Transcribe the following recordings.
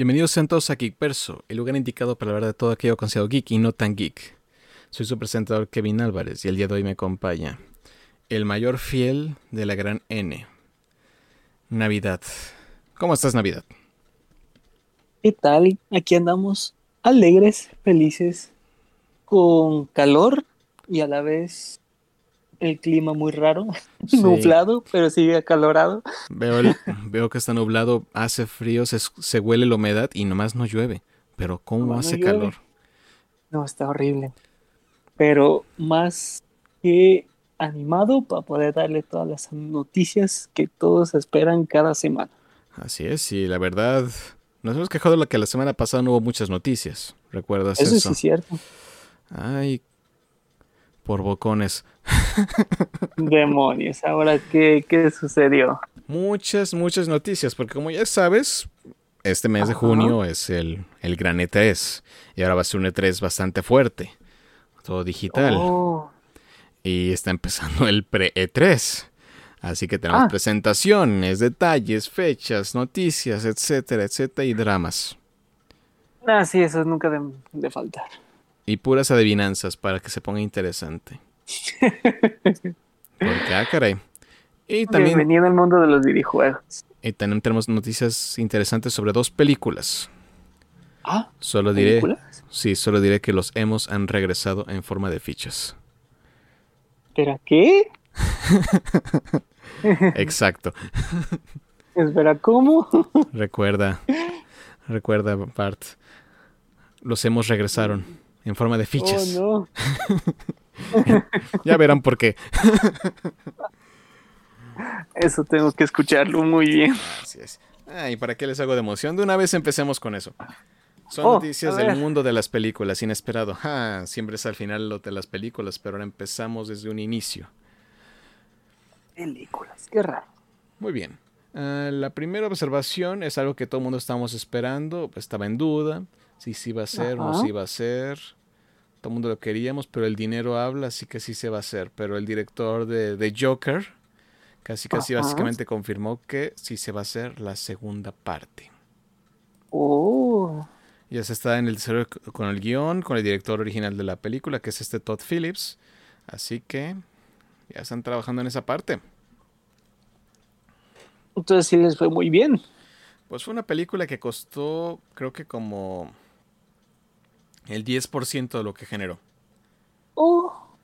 Bienvenidos sean todos a Geekverso, el lugar indicado para hablar de todo aquello considerado geek y no tan geek. Soy su presentador Kevin Álvarez y el día de hoy me acompaña el mayor fiel de la gran N. Navidad. ¿Cómo estás, Navidad? ¿Qué tal? Aquí andamos alegres, felices, con calor y a la vez el clima muy raro, Sí. nublado, pero sigue acalorado. Veo, el- veo que está nublado, hace frío, se, se huele la humedad y nomás no llueve. Pero ¿cómo No, hace calor? No, está horrible. Pero más que animado para poder darle todas las noticias que todos esperan cada semana. Así es, y la verdad, nos hemos quejado de que la semana pasada no hubo muchas noticias. ¿Recuerdas Eso eso? sí es cierto. Ay, por bocones. Demonios, ahora qué, qué sucedió. Muchas, muchas noticias, porque como ya sabes, este mes de junio es el, el gran E3, y ahora va a ser un E3 bastante fuerte, todo digital, Oh, y está empezando el pre-E3. Así que tenemos Ah. presentaciones, detalles, fechas, noticias, etcétera, etcétera, y dramas. ah, sí, eso nunca de, de faltar. Y puras adivinanzas para que se ponga interesante. Porque, ah, caray. Y también, Bienvenido al mundo de los videojuegos. y también tenemos noticias interesantes sobre dos películas. Ah, Solo diré, ¿películas? sí, solo diré que los hemos han regresado en forma de fichas. ¿Espera qué? Exacto. Espera, ¿cómo? Recuerda, recuerda, Bart. Los hemos regresaron en forma de fichas. Oh, Ya verán por qué. Eso tengo que escucharlo muy bien. Así es. Ay, ¿para qué les hago de emoción? De una vez empecemos con eso. Son Oh, noticias del mundo de las películas, inesperado. Ja, siempre es al final lo de las películas, pero ahora empezamos desde un inicio. Películas, qué raro. Muy bien. Ah, la primera observación es algo que todo el mundo estábamos esperando, estaba en duda, si sí iba a ser o no se iba a ser. Todo el mundo lo queríamos, pero el dinero habla, así que sí se va a hacer. Pero el director de, de Joker casi casi Ajá. básicamente confirmó que sí se va a hacer la segunda parte. Oh, Ya se está en el con el guion, con el director original de la película, que es este Todd Phillips. Así que ya están trabajando en esa parte. entonces sí les fue muy bien. Pues fue una película que costó, creo que como el 10% de lo que generó. Oh,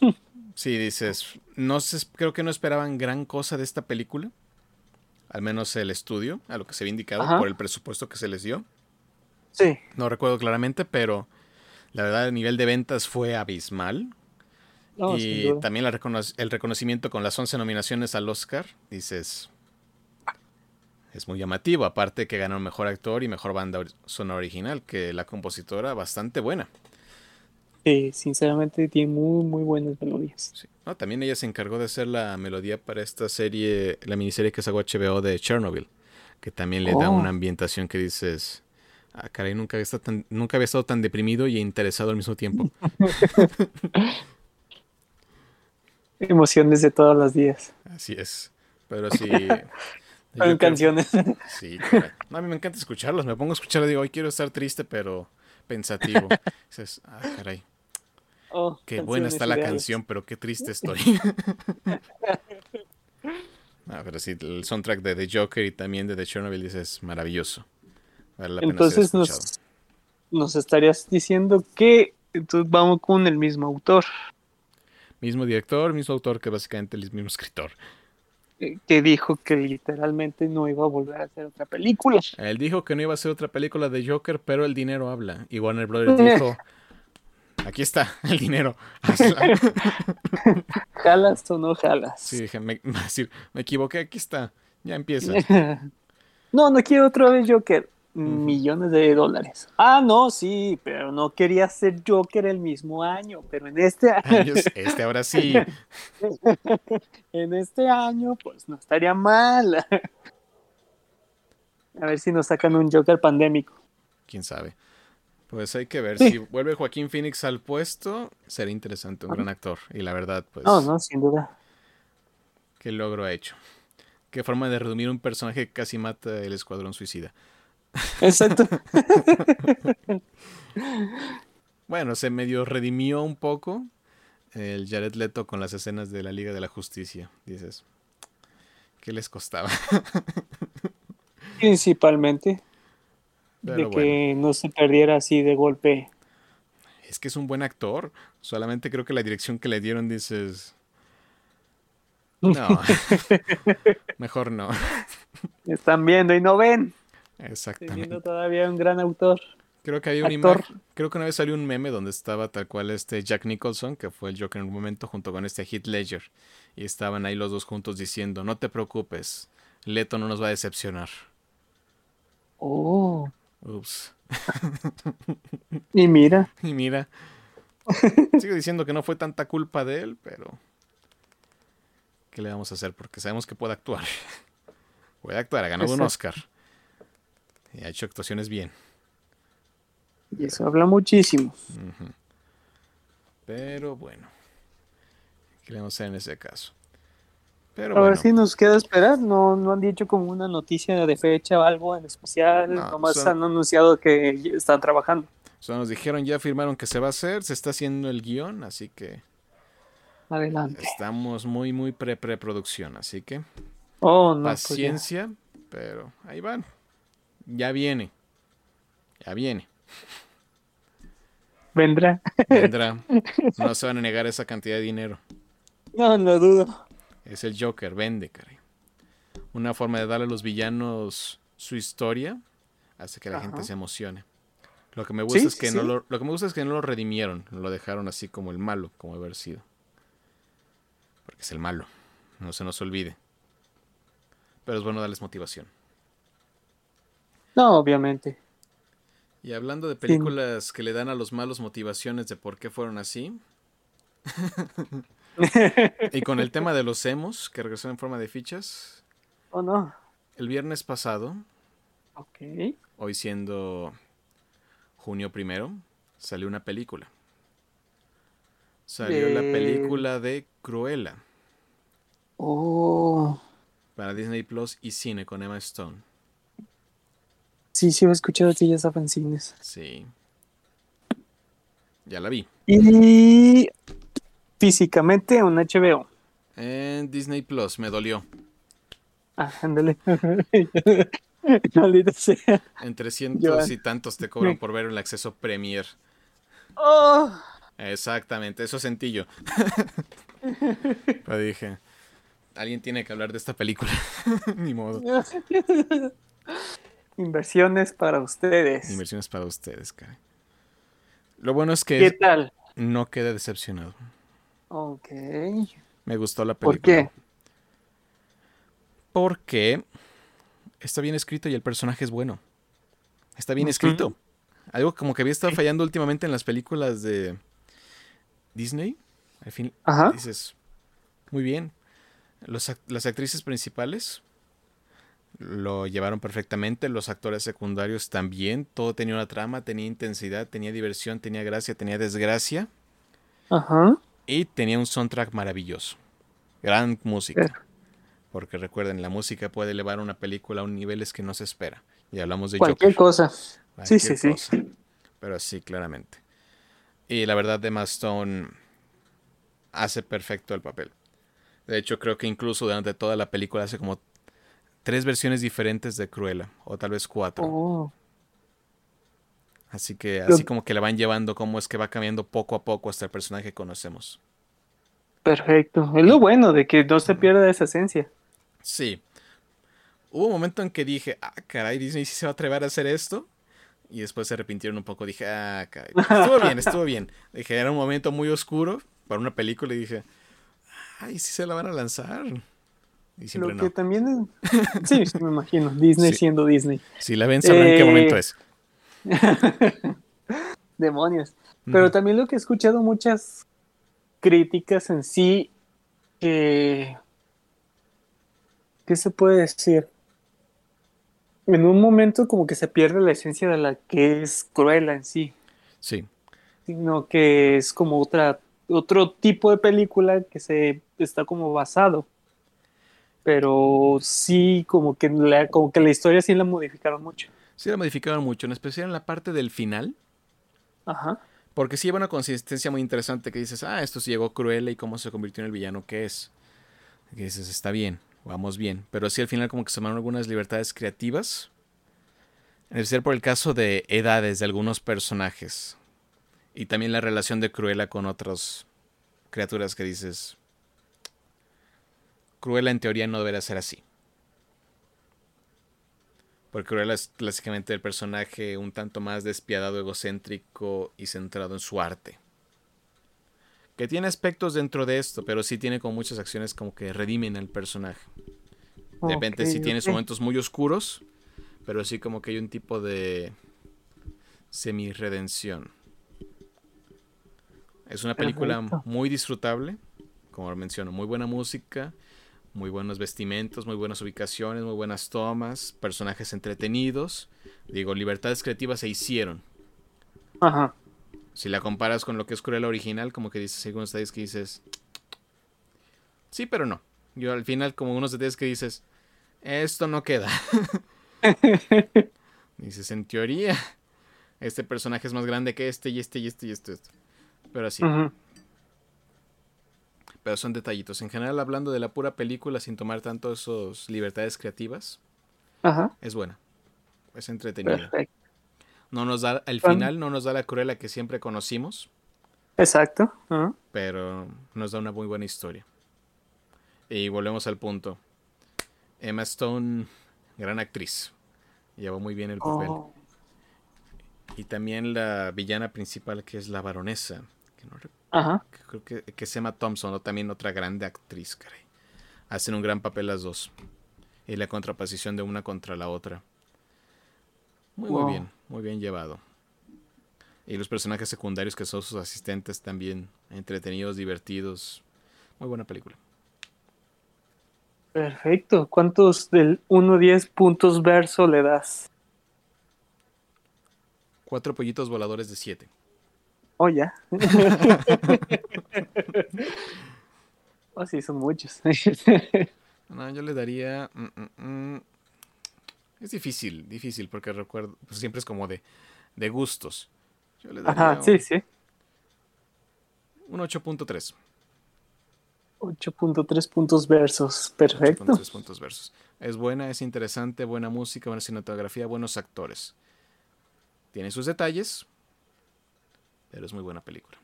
Sí, dices, no sé, creo que no esperaban gran cosa de esta película. Al menos el estudio, a lo que se había indicado, Ajá. por el presupuesto que se les dio. sí. No recuerdo claramente, pero la verdad el nivel de ventas fue abismal. No, y también la recono- el reconocimiento con las 11 nominaciones al Oscar, dices, es muy llamativo. Aparte que ganó mejor actor y mejor banda sonora original, que la compositora bastante buena. Sí, sinceramente tiene muy, muy buenas melodías. Sí. No, también ella se encargó de hacer la melodía para esta serie, la miniserie que sacó HBO de Chernobyl, que también le da Oh. una ambientación que dices, ah, caray, nunca había, estado tan, nunca había estado tan deprimido y interesado al mismo tiempo. Emociones de todos los días. Así es. Pero sí. en canciones. Sí. No, a mí me encanta escucharlos. Me pongo a escuchar y digo, hoy quiero estar triste, pero pensativo. Dices, ah, caray. Oh, Qué buena está la ideales. canción, pero qué triste estoy. Ah, pero sí, el soundtrack de The Joker y también de The Chernobyl dices, maravilloso. Vale la Entonces nos, nos estarías diciendo que entonces vamos con el mismo autor, Mismo director, mismo autor que básicamente el mismo escritor. Eh, que dijo que literalmente no iba a volver a hacer otra película. Él dijo que no iba a ser otra película de Joker, pero el dinero habla. Y Warner Brothers dijo, aquí está el dinero. hazla". ¿Jalas o no jalas? Sí, dije, me, me me equivoqué, aquí está. Ya empieza. no, no quiero otra vez Joker. Millones de dólares. Ah, no, sí, pero no quería ser Joker el mismo año, pero en este Años, este ahora sí. en este año, pues no estaría mal. A ver si nos sacan un Joker pandémico. Quién sabe. Pues hay que ver. Sí. Si vuelve Joaquín Phoenix al puesto, será interesante, un gran actor. Y la verdad, pues, No, no, sin duda. qué logro ha hecho. Qué forma de redumir un personaje que casi mata el escuadrón suicida. Exacto. bueno, se medio redimió un poco el Jared Leto con las escenas de la Liga de la Justicia. Dices, ¿qué les costaba? Principalmente. de que no se perdiera así de golpe. Es que es un buen actor. Solamente creo que la dirección que le dieron dices. No. Mejor no. Están viendo y no ven. Exactamente. viendo todavía un gran autor. Creo que hay un creo que una vez salió un meme donde estaba tal cual este Jack Nicholson, que fue el Joker en un momento, junto con este Heath Ledger. Y estaban ahí los dos juntos diciendo, no te preocupes, Leto no nos va a decepcionar. Oh. Ups. y mira. Y mira. Sigo diciendo que no fue tanta culpa de él, pero... ¿Qué le vamos a hacer? Porque sabemos que puede actuar. puede actuar, ha ganado un Oscar. Y ha hecho actuaciones bien. Y eso habla muchísimo. Pero bueno. ¿Qué le vamos a hacer en ese caso? Pero a ver si nos queda esperar. No, no han dicho como una noticia de fecha o algo en especial. No, Nomás han anunciado que están trabajando. Solo nos dijeron, ya firmaron que se va a hacer, se está haciendo el guion, así que. Adelante. Estamos muy, muy pre-preproducción, así que. Oh, no, pues paciencia, pero ahí van. Ya viene. Ya viene. Vendrá. Vendrá. No se van a negar esa cantidad de dinero. No, no dudo. Es el Joker, vende, caray. Una forma de darle a los villanos su historia hace que la gente se emocione. Lo que me gusta es que no lo, lo, que me gusta es que no lo redimieron, lo dejaron así como el malo, como haber sido. Porque es el malo, no se nos olvide. Pero es bueno darles motivación. No, obviamente. Y hablando de películas que le dan a los malos motivaciones de por qué fueron así. y con el tema de los emos, que regresó en forma de fichas. ¿O oh, no? El viernes pasado. Ok. Hoy siendo junio primero, salió una película. Salió la película de Cruella. Oh. Para Disney Plus y cine con Emma Stone. Sí, sí, he escuchado estaba en cines. Sí. Ya la vi. Y físicamente en HBO. En Disney Plus, me dolió. Ah, ándale. sea. En 300 y tantos te cobran por ver el acceso Premier. Oh. Exactamente, eso sentí yo. Pero dije, alguien tiene que hablar de esta película. Ni modo. Inversiones para ustedes. Inversiones para ustedes, cara. Lo bueno es que ¿Qué tal? no quedé decepcionado. Ok. Me gustó la película. ¿Por qué? Porque está bien escrito y el personaje es bueno. Está bien escrito. Algo como que había estado fallando últimamente en las películas de Disney. Al fin dices, muy bien. las actrices principales lo llevaron perfectamente, los actores secundarios también, todo tenía una trama, tenía intensidad, tenía diversión, tenía gracia, tenía desgracia. Ajá. Y tenía un soundtrack maravilloso. Gran música. Porque recuerden, la música puede elevar una película a un niveles que no se espera. Y hablamos de cualquier cosa. sí, sí, sí. Pero sí, claramente. Y la verdad, Emma Stone hace perfecto el papel. De hecho, creo que incluso durante toda la película hace como tres versiones diferentes de Cruella, o tal vez cuatro. Oh. Así que así como que la van llevando, como es que va cambiando poco a poco hasta el personaje que conocemos. Perfecto. Es lo bueno de que no se pierda esa esencia. Sí. Hubo un momento en que dije, ah, caray, Disney sí se va a atrever a hacer esto. Y después se arrepintieron un poco. Dije, ah, caray. Estuvo bien, estuvo bien. Dije, era un momento muy oscuro para una película. Y dije, ay, sí se la van a lanzar. Lo que también Sí, me imagino. Disney siendo Disney. Si la ven, sabrán qué momento es. Demonios. Pero también lo que he escuchado muchas críticas en sí ¿Qué se puede decir? En un momento como que se pierde la esencia de la que es Cruella en sí. Sí. Sino que es como otra, otro tipo de película que se está como basado pero sí como que la, como que la historia sí la modificaron mucho. Sí la modificaron mucho, en especial en la parte del final. Ajá. Porque sí lleva una consistencia muy interesante que dices, ah, esto sí llegó Cruella y cómo se convirtió en el villano que es. Que dices, está bien, vamos bien. Pero sí al final como que se tomaron algunas libertades creativas. En especial por el caso de edades de algunos personajes. Y también la relación de Cruella con otras criaturas que dices, Cruella en teoría no debería ser así. Porque Cruella es clásicamente el personaje un tanto más despiadado, egocéntrico y centrado en su arte. Que tiene aspectos dentro de esto, pero sí tiene como muchas acciones como que redimen al personaje. De repente sí tiene momentos muy oscuros, pero sí como que hay un tipo de semi-redención. Es una película muy disfrutable, como menciono, muy buena música, muy buenos vestimentos, muy buenas ubicaciones, muy buenas tomas, personajes entretenidos. Digo, libertades creativas se hicieron. Ajá. Si la comparas con lo que es Cruella original, como que dices, algunos detalles que dices, sí, pero no. Yo al final, como unos detalles que dices, esto no queda. dices, en teoría, este personaje es más grande que este y este y este y este. Pero así. Pero son detallitos. En general, hablando de la pura película sin tomar tanto esos libertades creativas, Ajá. es buena. Es entretenida. No nos da, al final no nos da la cruela que siempre conocimos. Exacto. Pero nos da una muy buena historia. Y volvemos al punto. Emma Stone, gran actriz. Llevó muy bien el papel. Oh. Y también la villana principal, que es la baronesa. Que no Ajá. Creo que, que se llama Thompson, o también otra grande actriz, caray. Hacen un gran papel las dos. Y la contraposición de una contra la otra. Muy, muy bien, muy bien llevado. Y los personajes secundarios que son sus asistentes también entretenidos, divertidos. Muy buena película. Perfecto. ¿Cuántos del 1 10 puntos verso le das? Cuatro pollitos voladores de 7. Oh, olla. oh, sí, son muchos. no, yo le daría... Mm, mm, mm. Es difícil, difícil, porque recuerdo, pues siempre es como de, de gustos. Yo le daría Ajá, sí, sí. Un 8.3. 8.3 puntos versos, perfecto. 8.3 puntos versos. Es buena, es interesante, buena música, buena cinematografía, buenos actores. Tiene sus detalles, pero es muy buena película.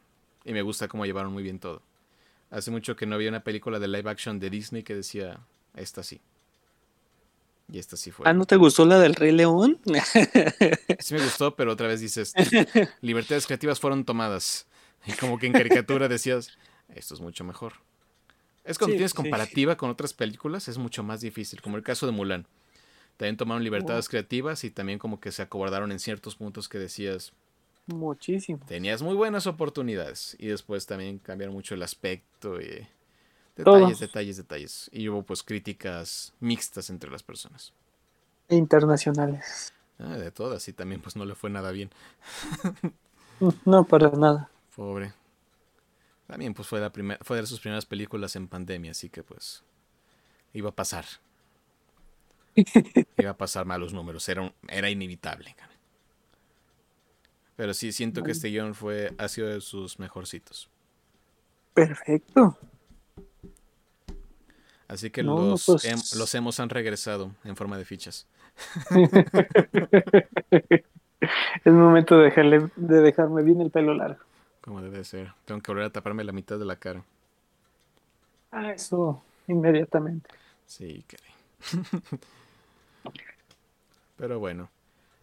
Y me gusta cómo llevaron muy bien todo. Hace mucho que no había una película de live action de Disney que decía, esta sí. Y esta sí fue. Ah, ¿no te gustó la del Rey León? sí me gustó, pero otra vez dices, libertades creativas fueron tomadas. Y como que en caricatura decías, esto es mucho mejor. Es cuando tienes comparativa con otras películas, es mucho más difícil, como el caso de Mulan. También tomaron libertades creativas y también como que se acobardaron en ciertos puntos que decías, Muchísimo. Tenías muy buenas oportunidades y después también cambiaron mucho el aspecto y detalles, detalles, detalles. Y hubo pues críticas mixtas entre las personas. Internacionales. Ah, de todas y también pues no le fue nada bien. no, para nada. Pobre. También pues fue, la fue de sus primeras películas en pandemia, así que pues iba a pasar. iba a pasar malos números, era, era inevitable. Pero sí siento que este guion fue, ha sido de sus mejorcitos. Perfecto. Así que los, pues los hemos han regresado en forma de fichas. es momento de, dejarle, de dejarme bien el pelo largo. Como debe ser. Tengo que volver a taparme la mitad de la cara. Ah, eso inmediatamente. Sí, caray. Pero bueno.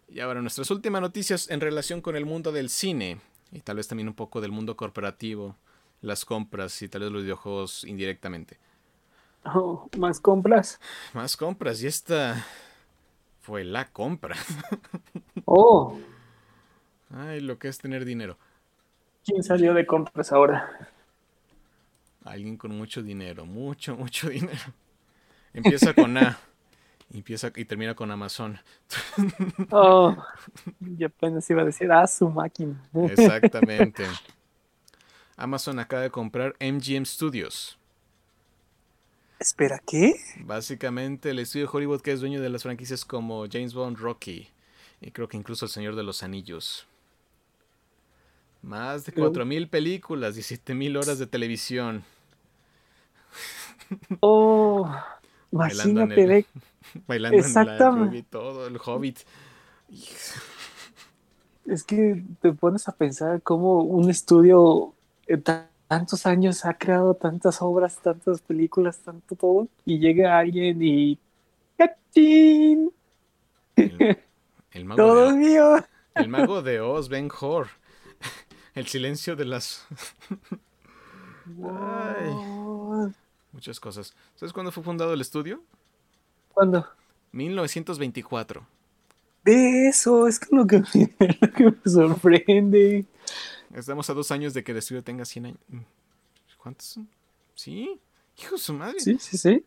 Y ahora nuestras últimas noticias en relación con el mundo del cine y tal vez también un poco del mundo corporativo, las compras y tal vez los videojuegos indirectamente. Oh, ¿Más compras? Más compras y esta fue la compra. Oh. Ay, lo que es tener dinero. ¿Quién salió de compras ahora? Alguien con mucho dinero, mucho, mucho dinero. Empieza con A. Y empieza y termina con Amazon. Oh, yo apenas iba a decir, a su máquina. Exactamente. Amazon acaba de comprar MGM Studios. Espera, ¿qué? Básicamente el estudio Hollywood que es dueño de las franquicias como James Bond, Rocky y creo que incluso El Señor de los Anillos. Más de 4.000 películas, 17.000 horas de televisión. Oh, imagínate, bailando en el, bailando Exactamente. en la todo, el Hobbit. Es que te pones a pensar cómo un estudio en tantos años ha creado tantas obras, tantas películas, tanto todo, y llega alguien y ¡Cachín! El, mago todo de, mío. El mago de Oz, Ben Hor. El silencio de las. muchas cosas. ¿Sabes cuándo fue fundado el estudio? ¿Cuándo? 1924. De eso, es lo que, lo que me sorprende. Estamos a dos años de que el estudio tenga 100 años. ¿Cuántos son? ¿Sí? Hijo de su madre. Sí, sí, sí.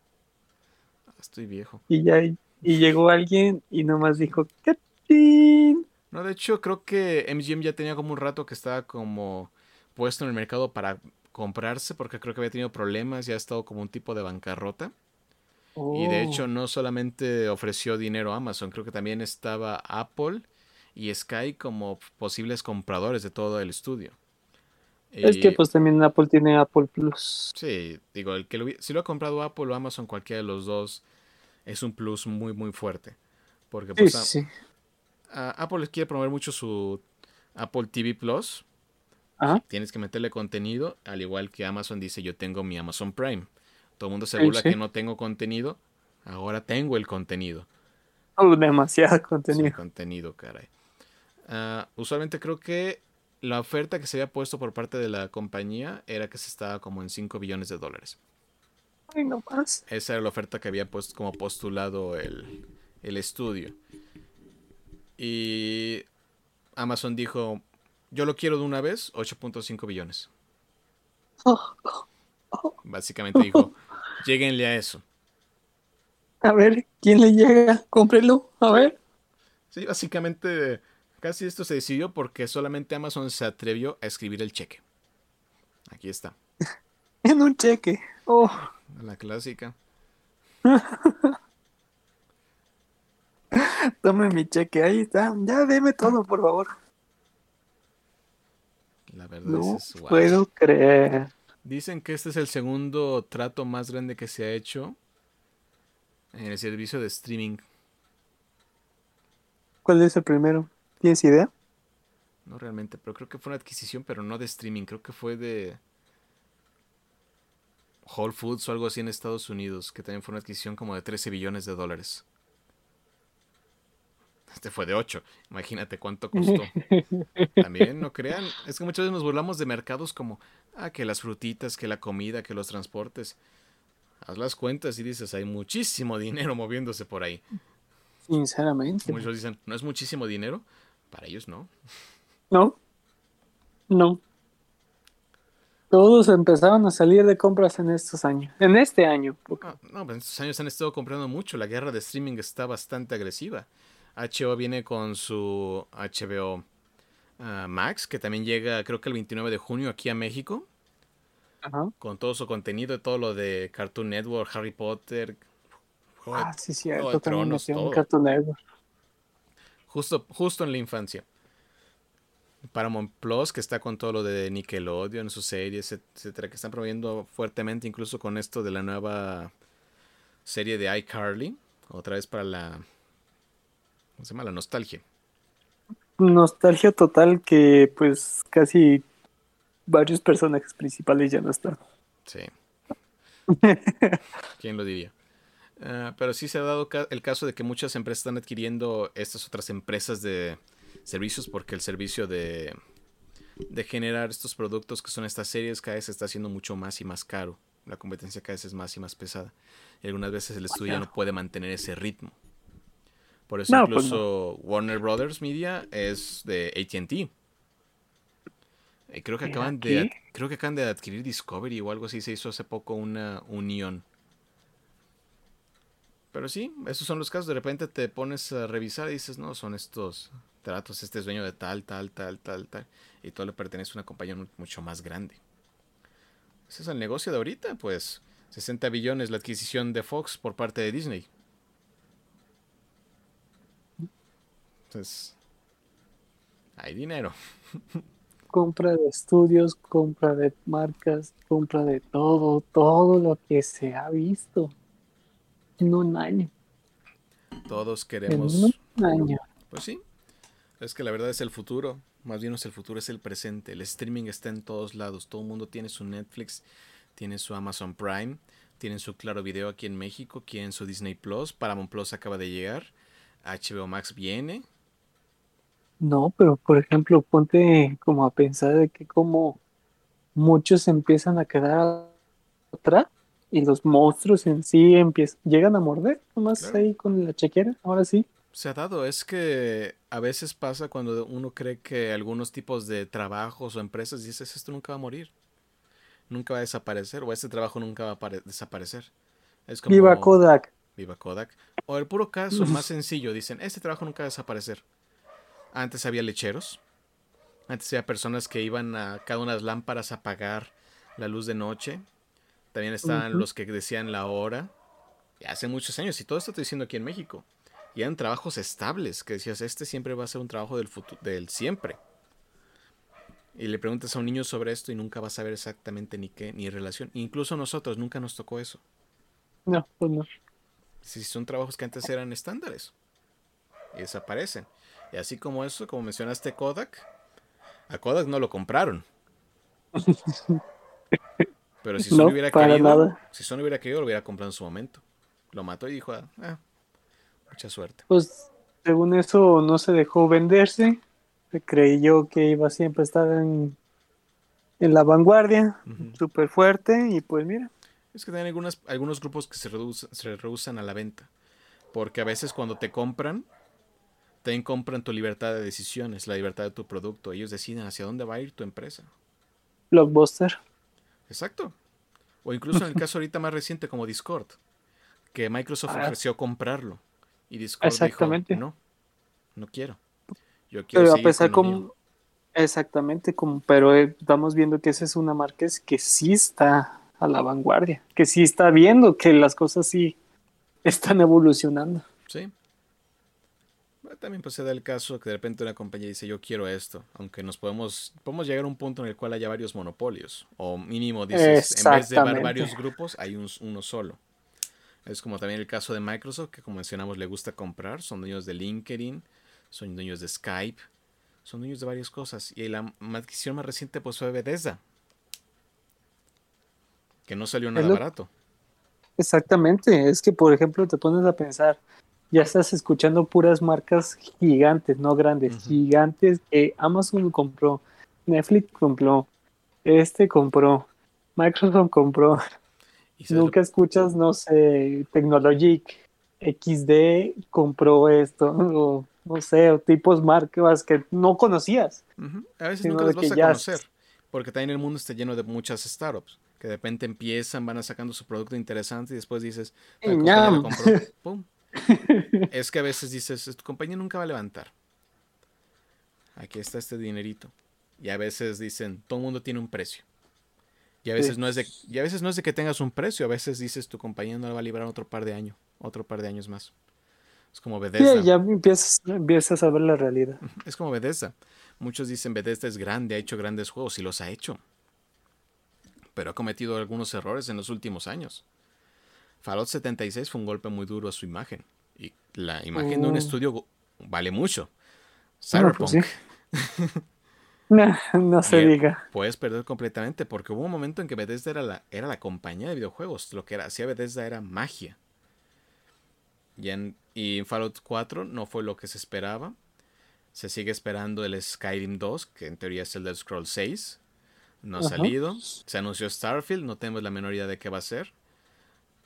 Ah, estoy viejo. Y ya y llegó alguien y nomás dijo, ¿qué? No, de hecho, creo que MGM ya tenía como un rato que estaba como puesto en el mercado para comprarse, porque creo que había tenido problemas, ya ha estado como un tipo de bancarrota. Y de hecho, oh. no solamente ofreció dinero a Amazon, creo que también estaba Apple y Sky como posibles compradores de todo el estudio. Es que pues también Apple tiene Apple Plus. Sí, digo, el que si lo ha comprado Apple o Amazon, cualquiera de los dos, es un plus muy, muy fuerte. Porque pues, sí, Apple quiere promover mucho su Apple TV Plus. Tienes que meterle contenido, al igual que Amazon dice, yo tengo mi Amazon Prime. Todo el mundo se burla que no tengo contenido, ahora tengo el contenido. Oh, demasiado contenido. contenido, caray. Ah, usualmente creo que la oferta que se había puesto por parte de la compañía era que se estaba como en 5 billones de dólares. Ay, no más. Esa era la oferta que había puesto como postulado el, estudio. Y Amazon dijo, yo lo quiero de una vez, 8.5 billones. Básicamente dijo, lleguenle a eso. A ver, ¿quién le llega? Cómprelo, a ver. Sí, básicamente Casi esto se decidió porque solamente Amazon se atrevió a escribir el cheque. Aquí está. en un cheque. Oh. La clásica. Tome mi cheque, ahí está. Ya deme todo, por favor. La verdad es wow. puedo creer. Dicen que este es el segundo trato más grande que se ha hecho en el servicio de streaming. ¿Cuál es el primero? ¿Tienes idea? No realmente, pero creo que fue una adquisición, pero no de streaming. Creo que fue de Whole Foods o algo así en Estados Unidos, que también fue una adquisición como de 13 billones de dólares. Este fue de 8. Imagínate cuánto costó. También, no crean. Es que muchas veces nos burlamos de mercados como, ah, que las frutitas, que la comida, que los transportes. Haz las cuentas y dices, hay muchísimo dinero moviéndose por ahí. Sinceramente. Muchos dicen, ¿no es muchísimo dinero? Para ellos no. No. No. Todos empezaron a salir de compras en estos años. En este año. No, no, pues en estos años han estado comprando mucho. La guerra de streaming está bastante agresiva. HBO viene con su HBO ah, Max, que también llega creo que el 29 de junio aquí a México. Ajá. Con todo su contenido, todo lo de Cartoon Network, Harry Potter. ah, sí, cierto. También Cartoon Network. Justo, justo en la infancia. Paramount Plus, que está con todo lo de Nickelodeon, sus series, etcétera, que están promoviendo fuertemente, incluso con esto de la nueva serie de iCarly, otra vez para la. ¿Cómo se llama? La nostalgia. Nostalgia total que, pues, casi varios personajes principales ya no están. Sí. ¿Quién lo diría? Ah, pero sí se ha dado el caso de que muchas empresas están adquiriendo estas otras empresas de servicios porque el servicio de, de generar estos productos que son estas series cada vez está haciendo mucho más y más caro. La competencia cada vez es más y más pesada. Y algunas veces el estudio no puede mantener ese ritmo. Por eso pues incluso Warner Brothers Media es de ATT. Y creo que acaban de creo que acaban de adquirir Discovery o algo así. Se hizo hace poco una unión. Pero sí, esos son los casos. De repente te pones a revisar y dices, no, son estos tratos, este es dueño de tal, tal, tal, tal, tal. Y todo le pertenece a una compañía mucho más grande. Ese es el negocio de ahorita, pues. 60 billones la adquisición de Fox por parte de Disney. Entonces, hay dinero. Compra de estudios, compra de marcas, compra de todo, todo lo que se ha visto en un año. Todos queremos. En un año. Pues sí. Es que la verdad es el futuro. Más bien no es el futuro, es el presente. El streaming está en todos lados. Todo el mundo tiene su Netflix, tiene su Amazon Prime, tienen su Claro Video aquí en México, quieren su Disney Plus, Paramount Plus acaba de llegar, HBO Max viene. No, pero por ejemplo, ponte como a pensar de que como muchos empiezan a quedar atrás y los monstruos en sí empiezan, llegan a morder, nomás ahí con la chequera, ahora sí. Se ha dado, es que a veces pasa cuando uno cree que algunos tipos de trabajos o empresas dices esto nunca va a morir, nunca va a desaparecer o este trabajo nunca va a desaparecer. Es como, viva Kodak. Viva Kodak. O el puro caso más sencillo, dicen este trabajo nunca va a desaparecer. Antes había lecheros, antes había personas que iban a cada una de las lámparas a apagar la luz de noche. También estaban los que decían la hora. hace muchos años, y todo esto estoy diciendo aquí en México. Y eran trabajos estables, que decías, este siempre va a ser un trabajo del futuro, del siempre. Y le preguntas a un niño sobre esto y nunca vas a saber exactamente ni qué, ni relación. Incluso nosotros nunca nos tocó eso. No, pues no. Si son trabajos que antes eran estándares. Y desaparecen. Y así como eso, como mencionaste Kodak, a Kodak no lo compraron. Pero si Sony hubiera querido, si Sony hubiera querido, lo hubiera comprado en su momento. Lo mató y dijo, ah, Mucha suerte. Pues según eso no se dejó venderse. Se creyó que iba siempre a estar en, en la vanguardia, súper fuerte, y pues mira. Es que hay algunas, algunos grupos que se, reducen, se rehusan a la venta. Porque a veces cuando te compran, te compran tu libertad de decisiones, la libertad de tu producto. Ellos deciden hacia dónde va a ir tu empresa. Blockbuster. Exacto. O incluso en el caso ahorita más reciente como Discord, que Microsoft ah. ofreció comprarlo. Y Discord Exactamente. dijo, no, no quiero. Yo quiero pero a pesar como... Exactamente, como, pero eh, estamos viendo que esa es una marca que sí está a la vanguardia, que sí está viendo que las cosas sí están evolucionando. Sí. También pues se da el caso que de repente una compañía dice yo quiero esto, aunque nos podemos, podemos llegar a un punto en el cual haya varios monopolios, o mínimo dices, en vez de varios grupos hay un, uno solo. Es como también el caso de Microsoft, que como mencionamos le gusta comprar. Son dueños de LinkedIn, son dueños de Skype, son dueños de varias cosas. Y la adquisición más reciente pues fue Bethesda, que no salió nada barato. Exactamente, es que por ejemplo te pones a pensar, ya estás escuchando puras marcas gigantes, no grandes, gigantes que Amazon compró, Netflix compró, este compró, Microsoft compró, Nunca escuchas, no sé, Technologic XD compró esto, o no sé, o tipos marcas que no conocías. A veces nunca las vas a conocer, porque también el mundo está lleno de muchas startups que de repente empiezan, van a sacando su producto interesante y después dices, es que a veces dices, tu compañía nunca va a levantar. Aquí está este dinerito. Y a veces dicen, todo el mundo tiene un precio. Y a veces no es de, y a veces no es de que tengas un precio, a veces dices tu compañía no la va a librar otro par de años, otro par de años más. Es como Bethesda. Sí, ya empiezas, empiezas a ver la realidad. Es como Bethesda. Muchos dicen Bethesda es grande, ha hecho grandes juegos y los ha hecho. Pero ha cometido algunos errores en los últimos años. Fallout 76 fue un golpe muy duro a su imagen. Y la imagen de un oh. estudio vale mucho. Pues Cyberpunk. No, no se diga. Puedes perder completamente porque hubo un momento en que Bethesda era la, era la compañía de videojuegos. Lo que era, hacía Bethesda era magia. Y en, y en Fallout 4 no fue lo que se esperaba. Se sigue esperando el Skyrim 2, que en teoría es el del Scroll 6. No ha salido. Se anunció Starfield, no tenemos la menor idea de qué va a ser.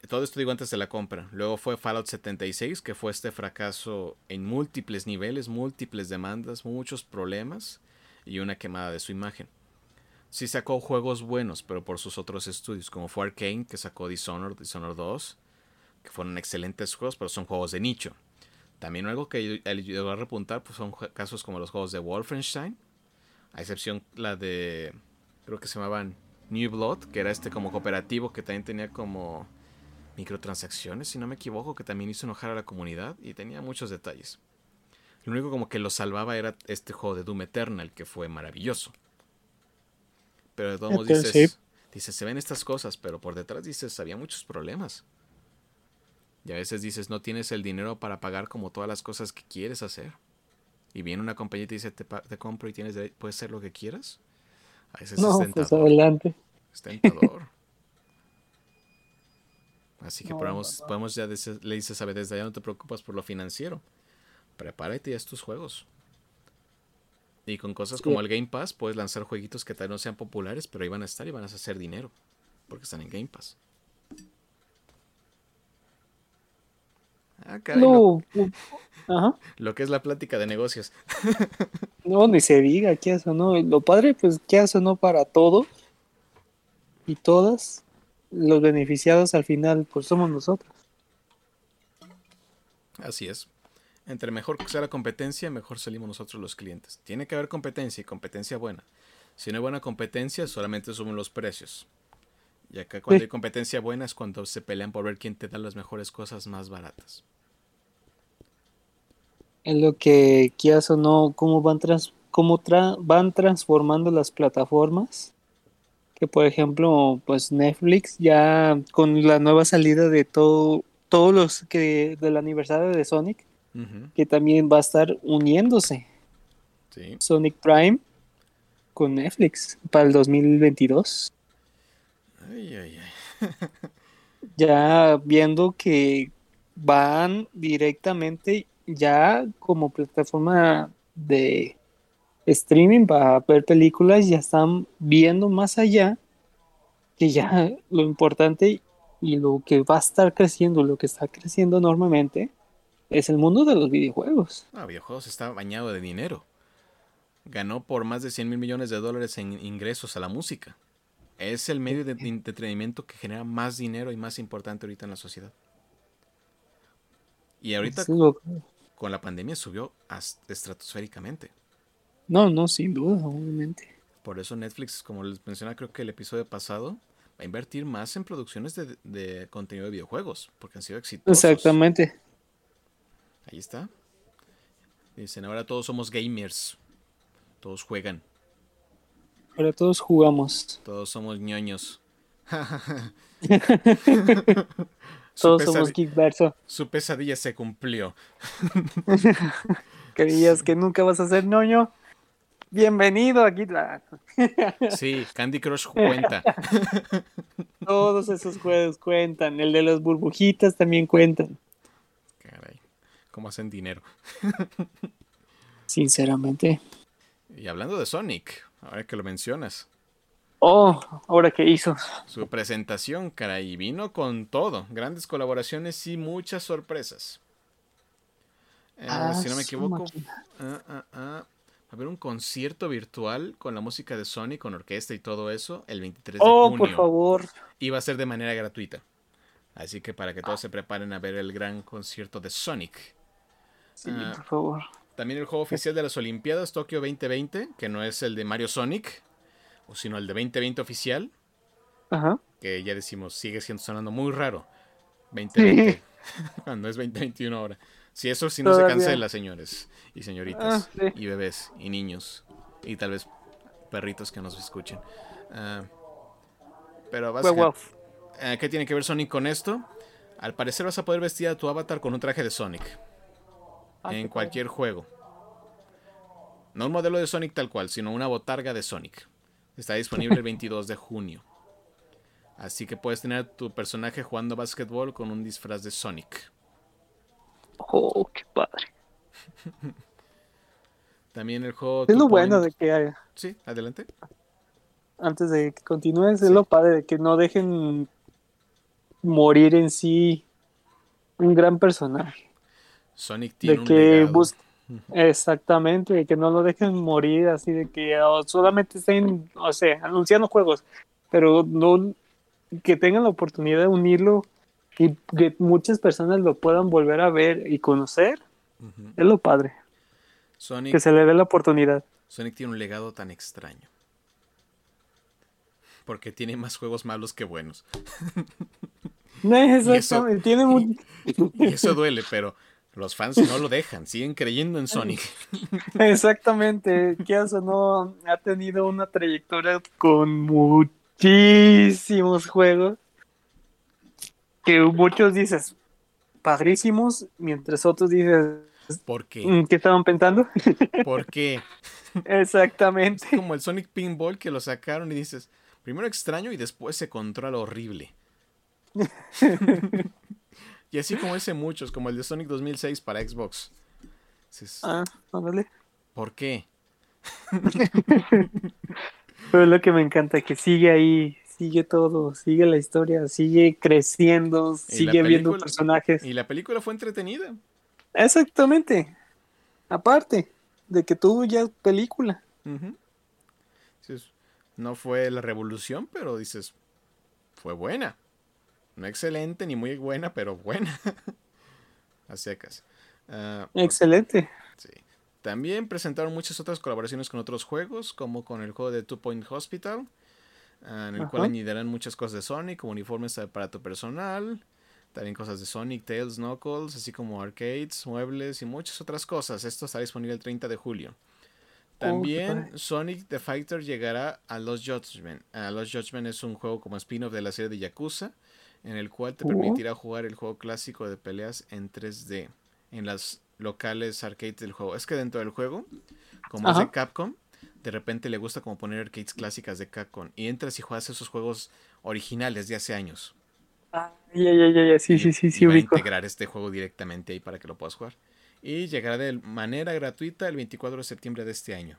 Todo esto digo antes de la compra. Luego fue Fallout 76, que fue este fracaso en múltiples niveles, múltiples demandas, muchos problemas y una quemada de su imagen. Sí sacó juegos buenos, pero por sus otros estudios, como fue Arkane, que sacó Dishonored, Dishonored 2, que fueron excelentes juegos, pero son juegos de nicho. También algo que llegó a repuntar pues son casos como los juegos de Wolfenstein, a excepción la de, creo que se llamaban New Blood, que era este como cooperativo que también tenía como microtransacciones, si no me equivoco, que también hizo enojar a la comunidad y tenía muchos detalles. Lo único como que lo salvaba era este juego de Doom Eternal, que fue maravilloso. Pero de todos modos dices, sí. dices, se ven estas cosas, pero por detrás dices, había muchos problemas. Y a veces dices, no tienes el dinero para pagar como todas las cosas que quieres hacer. Y viene una compañía y te dice, te, compro y tienes puedes hacer lo que quieras. A veces No, es pues adelante. Es tentador. Así que No, podemos, no, no. podemos ya dice- le dices a Bethesda, ya no te preocupas por lo financiero. Prepárate ya tus juegos. Y con cosas Sí. como el Game Pass puedes lanzar jueguitos que tal vez no sean populares, pero ahí van a estar y van a hacer dinero. Porque están en Game Pass. Ah, caray, lo, No, ajá. lo que es la plática de negocios. No, ni se diga, ¿qué hace o no? Lo padre, pues, ¿qué hace o no para todo? Y todas, los beneficiados al final, pues somos nosotros. Así es. Entre mejor sea la competencia, mejor salimos nosotros los clientes. Tiene que haber competencia y competencia buena. Si no hay buena competencia, solamente suben los precios. Y acá cuando Sí. hay competencia buena es cuando se pelean por ver quién te da las mejores cosas más baratas. En lo que quieras o no, cómo van, trans, cómo tra- van transformando las plataformas. Que por ejemplo, pues Netflix ya con la nueva salida de todo, todos los que del aniversario de Sonic, que también va a estar uniéndose Sí. Sonic Prime con Netflix para el 2022. Ay, ay, ay. Ya viendo que van directamente ya como plataforma de streaming para ver películas, ya están viendo más allá que ya lo importante y lo que va a estar creciendo, lo que está creciendo enormemente, es el mundo de los videojuegos. No, videojuegos está bañado de dinero. Ganó por más de 100 mil millones de dólares en ingresos a la música. Es el medio de entretenimiento que genera más dinero y más importante ahorita en la sociedad. Y ahorita lo- con la pandemia subió estratosféricamente. No, no, sin duda, obviamente. Por eso Netflix, como les mencionaba creo que el episodio pasado, va a invertir más en producciones de, de contenido de videojuegos, porque han sido exitosos. Exactamente. Ahí está. Dicen, ahora todos somos gamers. Todos juegan. Ahora todos jugamos. Todos somos ñoños. Todos somos Geekverso. su pesadilla se cumplió. ¿Creías que nunca vas a ser ñoño? Bienvenido aquí. Sí, Candy Crush cuenta. Todos esos juegos cuentan. El de las burbujitas también cuentan. Caray, ¿cómo hacen dinero? Sinceramente. Y hablando de Sonic, ahora que lo mencionas, Oh, ahora qué hizo. su presentación, caray, vino con todo. Grandes colaboraciones y muchas sorpresas. Eh, Ah, si no me equivoco, ah, ah, ah, haber un concierto virtual con la música de Sonic, con orquesta y todo eso, el 23 de Oh, junio. por favor. Y va a ser de manera gratuita. Así que para que todos se preparen a ver el gran concierto de Sonic. Sí, Ah. por favor. También el juego oficial de las Olimpiadas Tokio 2020, que no es el de Mario Sonic, o sino el de 2020 oficial, Ajá. que ya decimos sigue siendo sonando muy raro. 2020, cuando es 2021 ahora. Si eso si no Todavía. se cancela, señores y señoritas, Ah, sí. y bebés y niños, y tal vez perritos que nos escuchen. Ah, pero Guau, básicamente, guau. eh, ¿qué tiene que ver Sonic con esto? Al parecer vas a poder vestir a tu avatar con un traje de Sonic Ah, en cualquier juego. No un modelo de Sonic tal cual, sino una botarga de Sonic. Está disponible el 22 de junio. Así que puedes tener a tu personaje jugando básquetbol con un disfraz de Sonic. Oh, qué padre. También el juego... Es lo bueno de que haya. Sí, adelante. antes de que continúes, es Sí. lo padre de que no dejen morir en sí un gran personaje. Sonic tiene De un que bus- Exactamente, de que no lo dejen morir así, de que solamente estén, o sea, anunciando juegos, pero no que tengan la oportunidad de unirlo y que muchas personas lo puedan volver a ver y conocer, es lo padre, Sonic, que se le dé la oportunidad. Sonic tiene un legado tan extraño. Porque tiene más juegos malos que buenos. No, exactamente. Tiene muy... y eso duele, pero los fans no lo dejan, siguen creyendo en Sonic. Exactamente. Kiazo no ha tenido una trayectoria con muchísimos juegos que muchos dices padrísimos, mientras otros dices ¿Por qué? "Mm, ¿qué estaban pensando? ¿Por qué? Exactamente. Es como el Sonic Pinball que lo sacaron y dices, primero extraño y después se controla horrible. y así como ese muchos, como el de Sonic 2006 para Xbox. Dices, Ah, ándale. ¿Por qué? Pero es lo que me encanta, que sigue ahí, sigue todo, sigue la historia, sigue creciendo, sigue viendo personajes. Y la película fue entretenida. Exactamente. Aparte de que tuvo ya película. No fue la revolución, pero dices, fue buena. No excelente ni muy buena, pero buena. A secas. Ah, Excelente. sí. También presentaron muchas otras colaboraciones con otros juegos, como con el juego de Two Point Hospital, en el cual añadirán muchas cosas de Sonic, como uniformes para tu personal, también cosas de Sonic, Tails, Knuckles, así como arcades, muebles y muchas otras cosas. Esto estará disponible el 30 de julio. También padre. Sonic the Fighter llegará a Los Judgment. A Los Judgment es un juego como spin-off de la serie de Yakuza, en el cual te Oh. permitirá jugar el juego clásico de peleas en 3D en las locales arcades del juego. Es que dentro del juego, como es de. Capcom, de repente le gusta como poner arcades clásicas de Capcom y entras y juegas esos juegos originales de hace años. Ah, ya, ya, ya, ya, sí, sí, sí, y sí, va a integrar este juego directamente ahí para que lo puedas jugar. Y llegará de manera gratuita el 24 de septiembre de este año.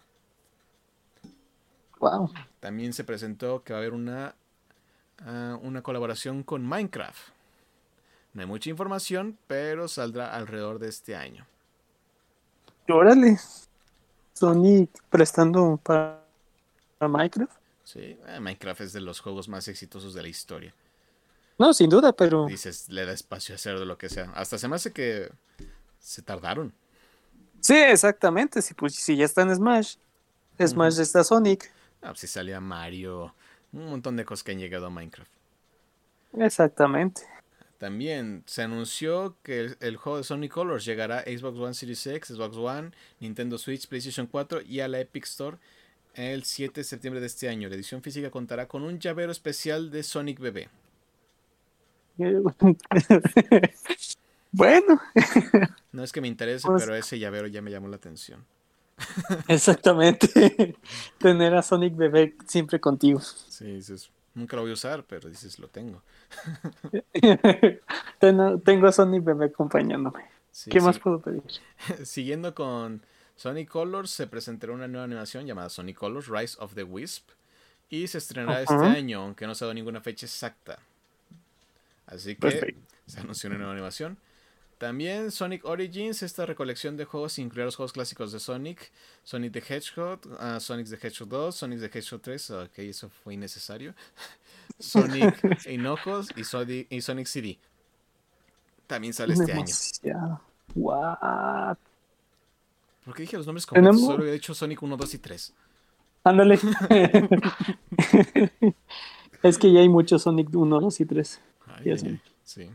Wow. También se presentó que va a haber una, ah, una colaboración con Minecraft. No hay mucha información, pero saldrá alrededor de este año. Órale. Sony prestando para, para Minecraft. Sí, eh, Minecraft es de los juegos más exitosos de la historia. No, sin duda, pero Dices, le da espacio a hacer de lo que sea. Hasta se me hace que se tardaron. sí, exactamente. Si, pues, si ya está en Smash, Smash está Sonic. Ah, pues si salía Mario, un montón de cosas que han llegado a Minecraft. Exactamente. También se anunció que el, el juego de Sonic Colors llegará a Xbox One Series X, Xbox One, Nintendo Switch, PlayStation 4 y a la Epic Store el 7 de septiembre de este año. La edición física contará con un llavero especial de Sonic Bebé. bueno, No es que me interese, Pues- pero ese llavero ya me llamó la atención. exactamente. Tener a Sonic bebé siempre contigo. Sí, dices, nunca lo voy a usar, pero dices, lo tengo. Ten- Tengo a Sonic bebé acompañándome. Sí, ¿Qué sí. más puedo pedir? Siguiendo con Sonic Colors, se presentará una nueva animación llamada Sonic Colors Rise of the Wisp. Y se estrenará este año, aunque no se ha dado ninguna fecha exacta. Así que se anunció una nueva animación. También Sonic Origins, esta recolección de juegos incluirá los juegos clásicos de Sonic, Sonic the Hedgehog, ah, Sonic the Hedgehog 2, Sonic the Hedgehog 3, ok, eso fue innecesario. Sonic Knuckles y Sonic, y Sonic CD. También sale este año. Demasiado. What? ¿Por qué dije los nombres completos? Tenemos- Solo he dicho Sonic 1, 2 y 3. Ándale. es que ya hay muchos Sonic 1, 2 y 3. Ay, Ya ay, sé. ay, Sí.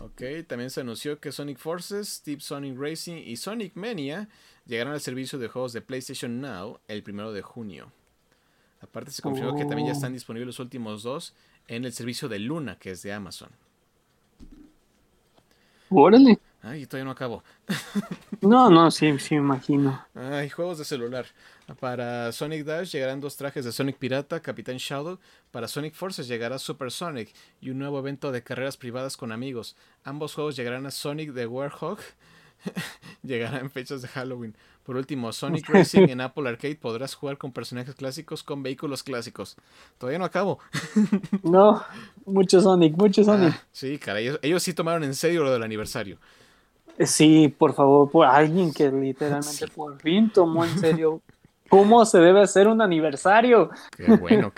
Ok, también se anunció que Sonic Forces, Steve Sonic Racing y Sonic Mania llegarán al servicio de juegos de PlayStation Now el primero de junio. Aparte se confirmó que también ya Oh. están disponibles los últimos dos en el servicio de Luna, que es de Amazon. Órale. Ay, todavía no acabo. No, no, sí, sí, me imagino. Ay, juegos de celular. Para Sonic Dash llegarán dos trajes de Sonic Pirata, Capitán Shadow. Para Sonic Forces llegará Super Sonic y un nuevo evento de carreras privadas con amigos. Ambos juegos llegarán a Sonic the Warhog. llegará en fechas de Halloween. Por último, Sonic Racing en Apple Arcade podrás jugar con personajes clásicos con vehículos clásicos. Todavía no acabo. No, mucho Sonic, mucho Sonic. Ah, sí, caray, ellos, ellos sí tomaron en serio lo del aniversario. Sí, por favor, por alguien que literalmente por fin tomó en serio cómo se debe hacer un aniversario. Qué bueno.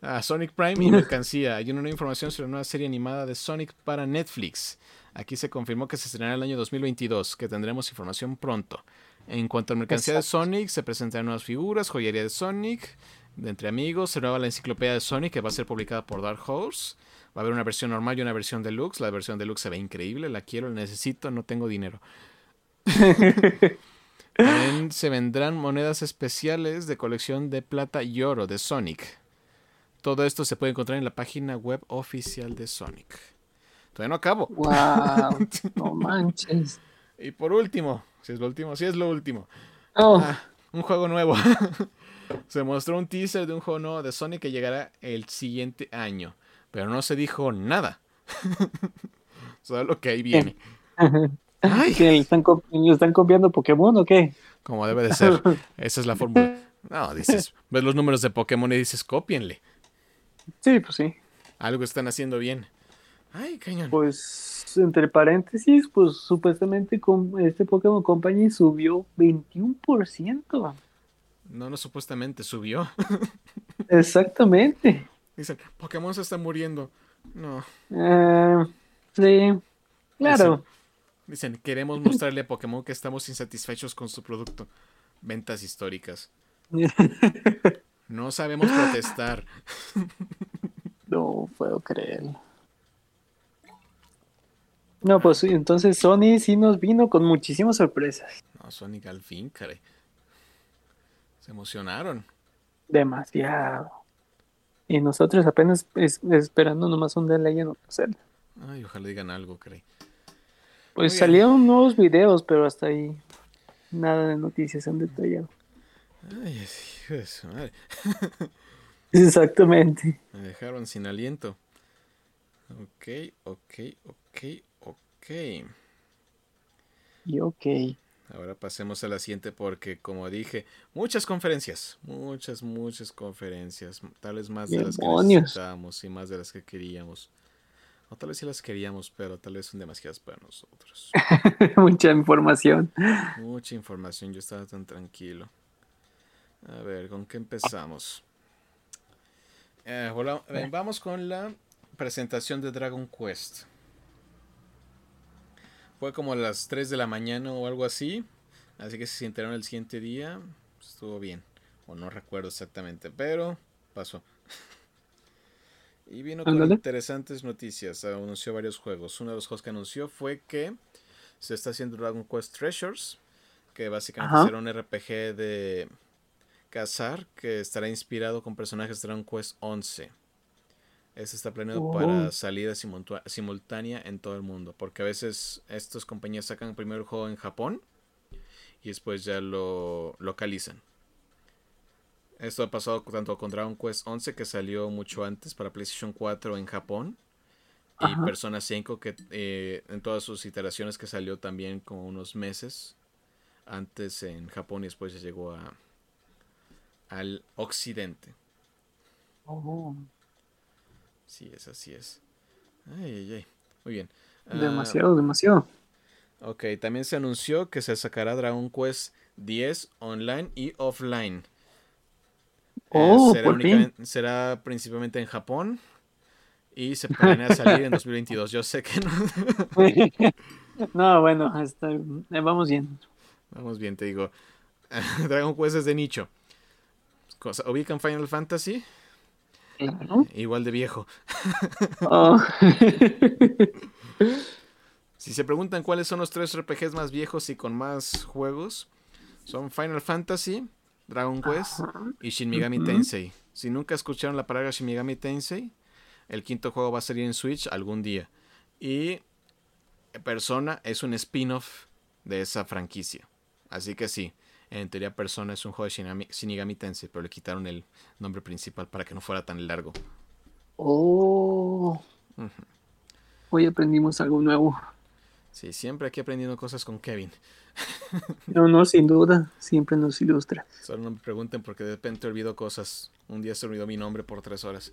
Ah, Sonic Prime y mercancía. Hay una nueva información sobre una nueva serie animada de Sonic para Netflix. Aquí se confirmó que se estrenará el año 2022, que tendremos información pronto. En cuanto a mercancía de. Sonic, se presentarán nuevas figuras, joyería de Sonic, de entre amigos. Se renueva la enciclopedia de Sonic que va a ser publicada por Dark Horse. Va a haber una versión normal y una versión deluxe. La versión deluxe se ve increíble, la quiero, la necesito, no tengo dinero. También se vendrán monedas especiales de colección de plata y oro de Sonic. Todo esto se puede encontrar en la página web oficial de Sonic. Todavía no acabo. ¡Wow! No manches. Y por último, si es lo último, si es lo último. Oh, Ah, un juego nuevo. se mostró un teaser de un juego nuevo de Sonic que llegará el siguiente año. Pero no se dijo nada. Solo que ahí viene. Ay. ¿qué, ¿Están, co- ¿Están copiando Pokémon o qué? Como debe de ser. Esa es la fórmula. No, dices, ves los números de Pokémon y dices, cópienle. Sí, pues sí. Algo están haciendo bien. Ay, cañón. Pues, entre paréntesis, pues supuestamente con este Pokémon Company subió 21%. No, no, supuestamente subió. Exactamente. Dicen, Pokémon se está muriendo. No. Eh, sí, claro. Dicen, queremos mostrarle a Pokémon que estamos insatisfechos con su producto. Ventas históricas. No sabemos protestar. No puedo creerlo. No, pues entonces Sony sí nos vino con muchísimas sorpresas. No, Sonic al fin, caray. Se emocionaron. Demasiado. Y nosotros apenas es- esperando nomás un delay en celda. Ay, ojalá digan algo, caray. Pues salieron nuevos videos, pero hasta ahí nada de noticias han detallado. Ay, hijo de su madre. Exactamente. Me dejaron sin aliento. Ok, ok, ok, ok. Y ok. Ahora pasemos a la siguiente porque, como dije, muchas conferencias, muchas, muchas conferencias, tal vez más de las que necesitábamos y más de las que queríamos. O tal vez sí las queríamos, pero tal vez son demasiadas para nosotros. Mucha información. Mucha información, yo estaba tan tranquilo. A ver, ¿con qué empezamos? Eh, hola, eh, vamos con la presentación de Dragon Quest. Fue como a las 3 de la mañana o algo así. Así que si se enteraron el siguiente día, pues, estuvo bien. O no recuerdo exactamente, pero pasó. Y vino con interesantes noticias. Anunció varios juegos. Uno de los juegos que anunció fue que se está haciendo Dragon Quest Treasures. Que básicamente Ajá. será un RPG de cazar que estará inspirado con personajes de Dragon Quest 11. Este está planeado Oh. para salida simultánea en todo el mundo. Porque a veces estas compañías sacan primero el juego en Japón y después ya lo localizan. Esto ha pasado tanto con Dragon Quest 11 que salió mucho antes para PlayStation 4 en Japón. Y Ajá. Persona 5 que eh, en todas sus iteraciones que salió también como unos meses antes en Japón y después ya llegó a, al occidente. Oh, Sí es, así es. Ay, ay, ay. Muy bien. Ah, demasiado, demasiado. ok, también se anunció que se sacará Dragon Quest 10 online y offline. Eh, Oh, será, por fin. únicamente- será principalmente en Japón y se planea salir en 2022. Yo sé que no. No, bueno, hasta, eh, vamos bien. Vamos bien, te digo. Dragon Quest es de nicho. Cosa, ¿Ubican Final Fantasy? Claro. Igual de viejo. Oh. Si se preguntan cuáles son los tres RPGs más viejos y con más juegos, son Final Fantasy, Dragon Quest y Shin Megami. Tensei. Si nunca escucharon la palabra Shin Megami Tensei, el quinto juego va a salir en Switch algún día. Y Persona es un spin-off de esa franquicia. Así que sí, en teoría Persona es un juego de Shinigami Tensei, pero le quitaron el nombre principal para que no fuera tan largo. Oh. Hoy aprendimos algo nuevo. Sí, siempre aquí aprendiendo cosas con Kevin. No, no, sin duda, siempre nos ilustra. Solo no me pregunten porque de repente olvido cosas. Un día se olvidó mi nombre por tres horas.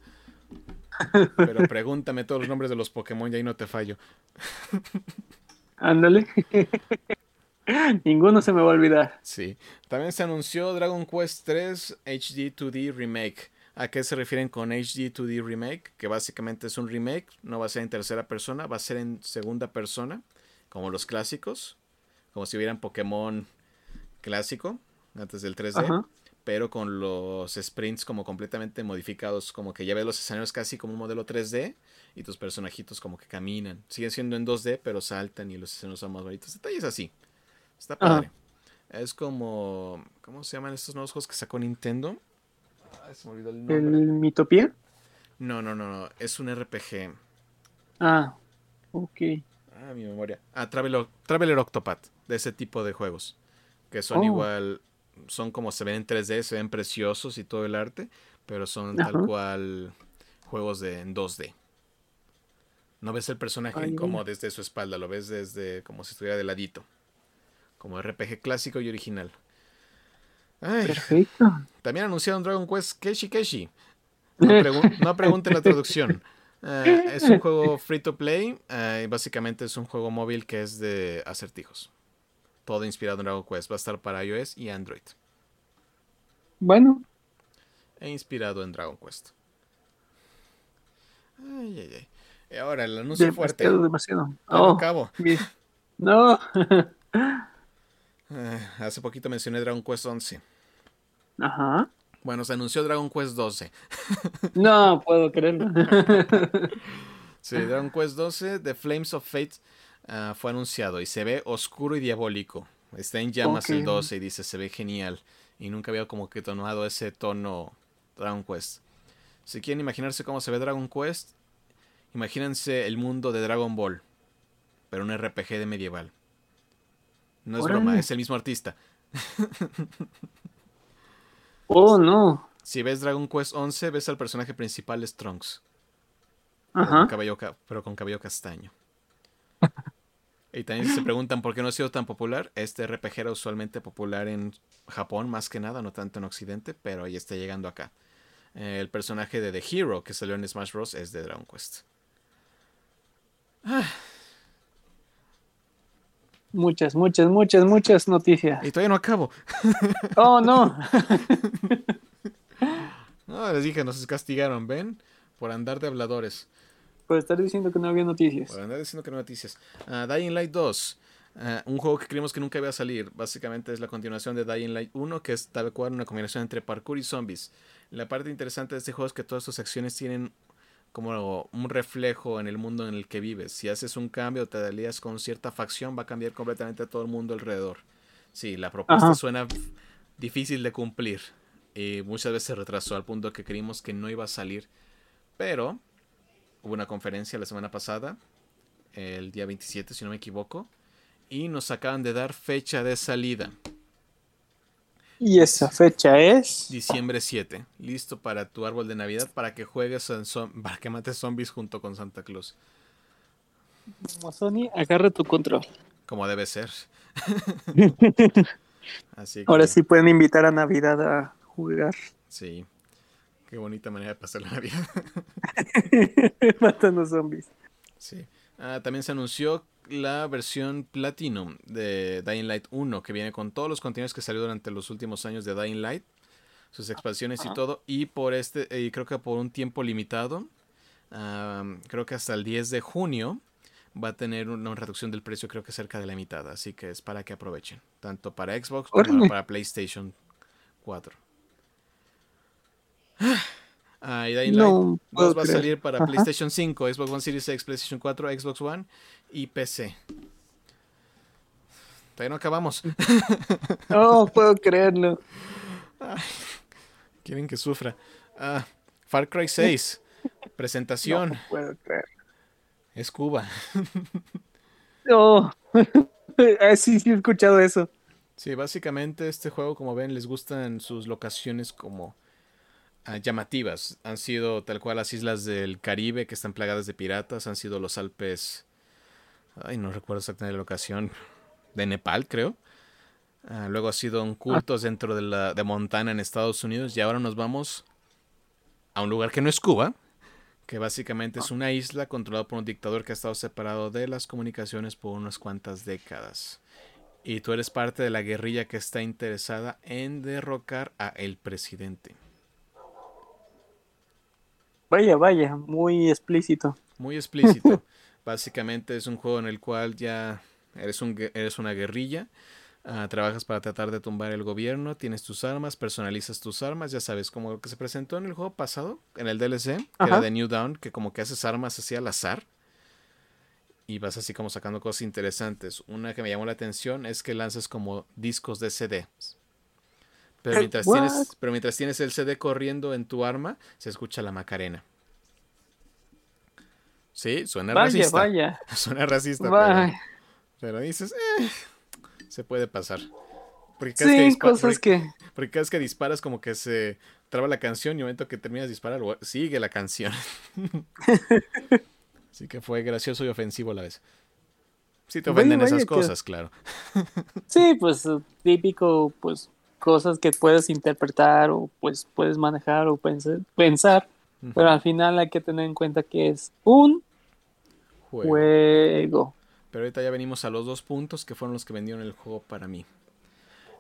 Pero pregúntame todos los nombres de los Pokémon y ahí no te fallo. Ándale. Ninguno se me va a olvidar. Sí. También se anunció Dragon Quest 3 HD 2D Remake. ¿A qué se refieren con HD 2D Remake? Que básicamente es un remake, no va a ser en tercera persona, va a ser en segunda persona, como los clásicos, como si hubieran Pokémon clásico, antes del 3D. Ajá. pero con los sprints como completamente modificados, como que ya ves los escenarios casi como un modelo 3D y tus personajitos como que caminan. Siguen siendo en 2D, pero saltan y los escenarios son más bonitos. Detalles así. Está padre. Es como. ¿Cómo se llaman estos nuevos juegos que sacó Nintendo? se me olvidó el nombre. ¿El Mitopia? No, no, no, no. Es un RPG. Ah, ok. Ah, mi memoria. Ah, Traveler, Traveler Octopath. De ese tipo de juegos. Que son oh. igual. Son como se ven en 3D, se ven preciosos y todo el arte. Pero son tal cual juegos de, en 2D. No ves el personaje como desde su espalda, lo ves desde como si estuviera de ladito. Como RPG clásico y original. Perfecto. También anunciaron Dragon Quest Keshi Keshi. No, pregunten la traducción. Eh, es un juego free to play. Eh, básicamente es un juego móvil que es de acertijos. Todo inspirado en Dragon Quest. Va a estar para iOS y Android. Bueno. E inspirado en Dragon Quest. Ay, ay, ay. ahora el anuncio fuerte. Demasiado. Oh, cabo. No. Eh, hace poquito mencioné Dragon Quest 11. Ajá. Bueno, se anunció Dragon Quest 12. no puedo creerlo. sí, Dragon Quest 12, The Flames of Fate, ah, fue anunciado y se ve oscuro y diabólico. Está en llamas el 12 y dice, se ve genial. Y nunca había como que tomado ese tono Dragon Quest. Si quieren imaginarse cómo se ve Dragon Quest, imagínense el mundo de Dragon Ball, pero un RPG de medieval. No es broma, es el mismo artista. oh, no. Si ves Dragon Quest 11, ves al personaje principal es Trunks. Ajá. pero con cabello castaño. y también se preguntan por qué no ha sido tan popular. Este RPG era usualmente popular en Japón, más que nada, no tanto en Occidente, pero ahí está llegando acá. Eh, el personaje de The Hero que salió en Smash Bros. es de Dragon Quest. Ah, Muchas, muchas, muchas, muchas noticias. Y todavía no acabo. Oh, no. no, les dije, nos castigaron, ¿ven? Por andar de habladores. Por estar diciendo que no había noticias. Por andar diciendo que no había noticias. Uh, Dying Light 2. Ah, un juego que creímos que nunca iba a salir. Básicamente es la continuación de Dying Light 1, que es tal cual una combinación entre parkour y zombies. La parte interesante de este juego es que todas sus acciones tienen como un reflejo en el mundo en el que vives. Si haces un cambio, te alías con cierta facción, va a cambiar completamente todo el mundo alrededor. Sí, la propuesta suena difícil de cumplir y muchas veces se retrasó al punto que creímos que no iba a salir. Pero hubo una conferencia la semana pasada, el día 27 si no me equivoco, y nos acaban de dar fecha de salida. Y esa fecha es diciembre 7, listo para tu árbol de Navidad para que juegues en para que mates zombies junto con Santa Claus. Como Sony, agarra tu control. Como debe ser. Así Ahora sí pueden invitar a Navidad a jugar. Sí. Qué bonita manera de pasar la Navidad. Matando zombies. Sí. Ah, también se anunció la versión Platinum de Dying Light 1, que viene con todos los contenidos que salió durante los últimos años de Dying Light, sus expansiones y todo, y por este, y creo que por un tiempo limitado, creo que hasta el 10 de junio, va a tener una reducción del precio, creo que cerca de la mitad, así que es para que aprovechen, tanto para Xbox como para PlayStation 4. Ah, y Dying Light va a salir para PlayStation 5, Xbox One Series X, PlayStation 4, Xbox One y PC. Todavía no acabamos. No puedo creerlo. quieren que sufra. Ah, Far Cry 6. Presentación. No puedo creer. Es Cuba. No. Ah, sí, sí he escuchado eso. Sí, básicamente este juego, como ven, les gustan sus locaciones como Ah, llamativas. Han sido tal cual las islas del Caribe que están plagadas de piratas, han sido los Alpes, ay, no recuerdo exactamente la locación, de Nepal, creo. Ah, luego ha sido un cultos dentro de, la, de Montana en Estados Unidos y ahora nos vamos a un lugar que no es Cuba, que básicamente es una isla controlada por un dictador que ha estado separado de las comunicaciones por unas cuantas décadas. Y tú eres parte de la guerrilla que está interesada en derrocar a el presidente. Vaya, vaya, muy explícito. Muy explícito. Básicamente es un juego en el cual ya eres, un, eres una guerrilla. Ah, trabajas para tratar de tumbar el gobierno, tienes tus armas, personalizas tus armas, ya sabes, como lo que se presentó en el juego pasado, en el DLC, que era de New Dawn, que como que haces armas así al azar. Y vas así como sacando cosas interesantes. Una que me llamó la atención es que lanzas como discos de CD. Pero Eh, mientras, tienes, pero mientras tienes el CD corriendo en tu arma, se escucha la Macarena. Sí, suena Vaya, racista. vaya. Suena racista, pero, vaya. pero dices, eh, se puede pasar. Porque cada, Sí, que cosas porque- que. porque cada vez que disparas como que se traba la canción y el momento que terminas de disparar sigue la canción. Así que fue gracioso y ofensivo a la vez. Sí te ofenden vaya, esas que- cosas, claro. Sí, pues eh, típico, pues cosas que puedes interpretar o pues puedes manejar o pensar, pensar pero al final hay que tener en cuenta que es un Juego. juego. Pero ahorita ya venimos a los dos puntos que fueron los que vendieron el juego para mí.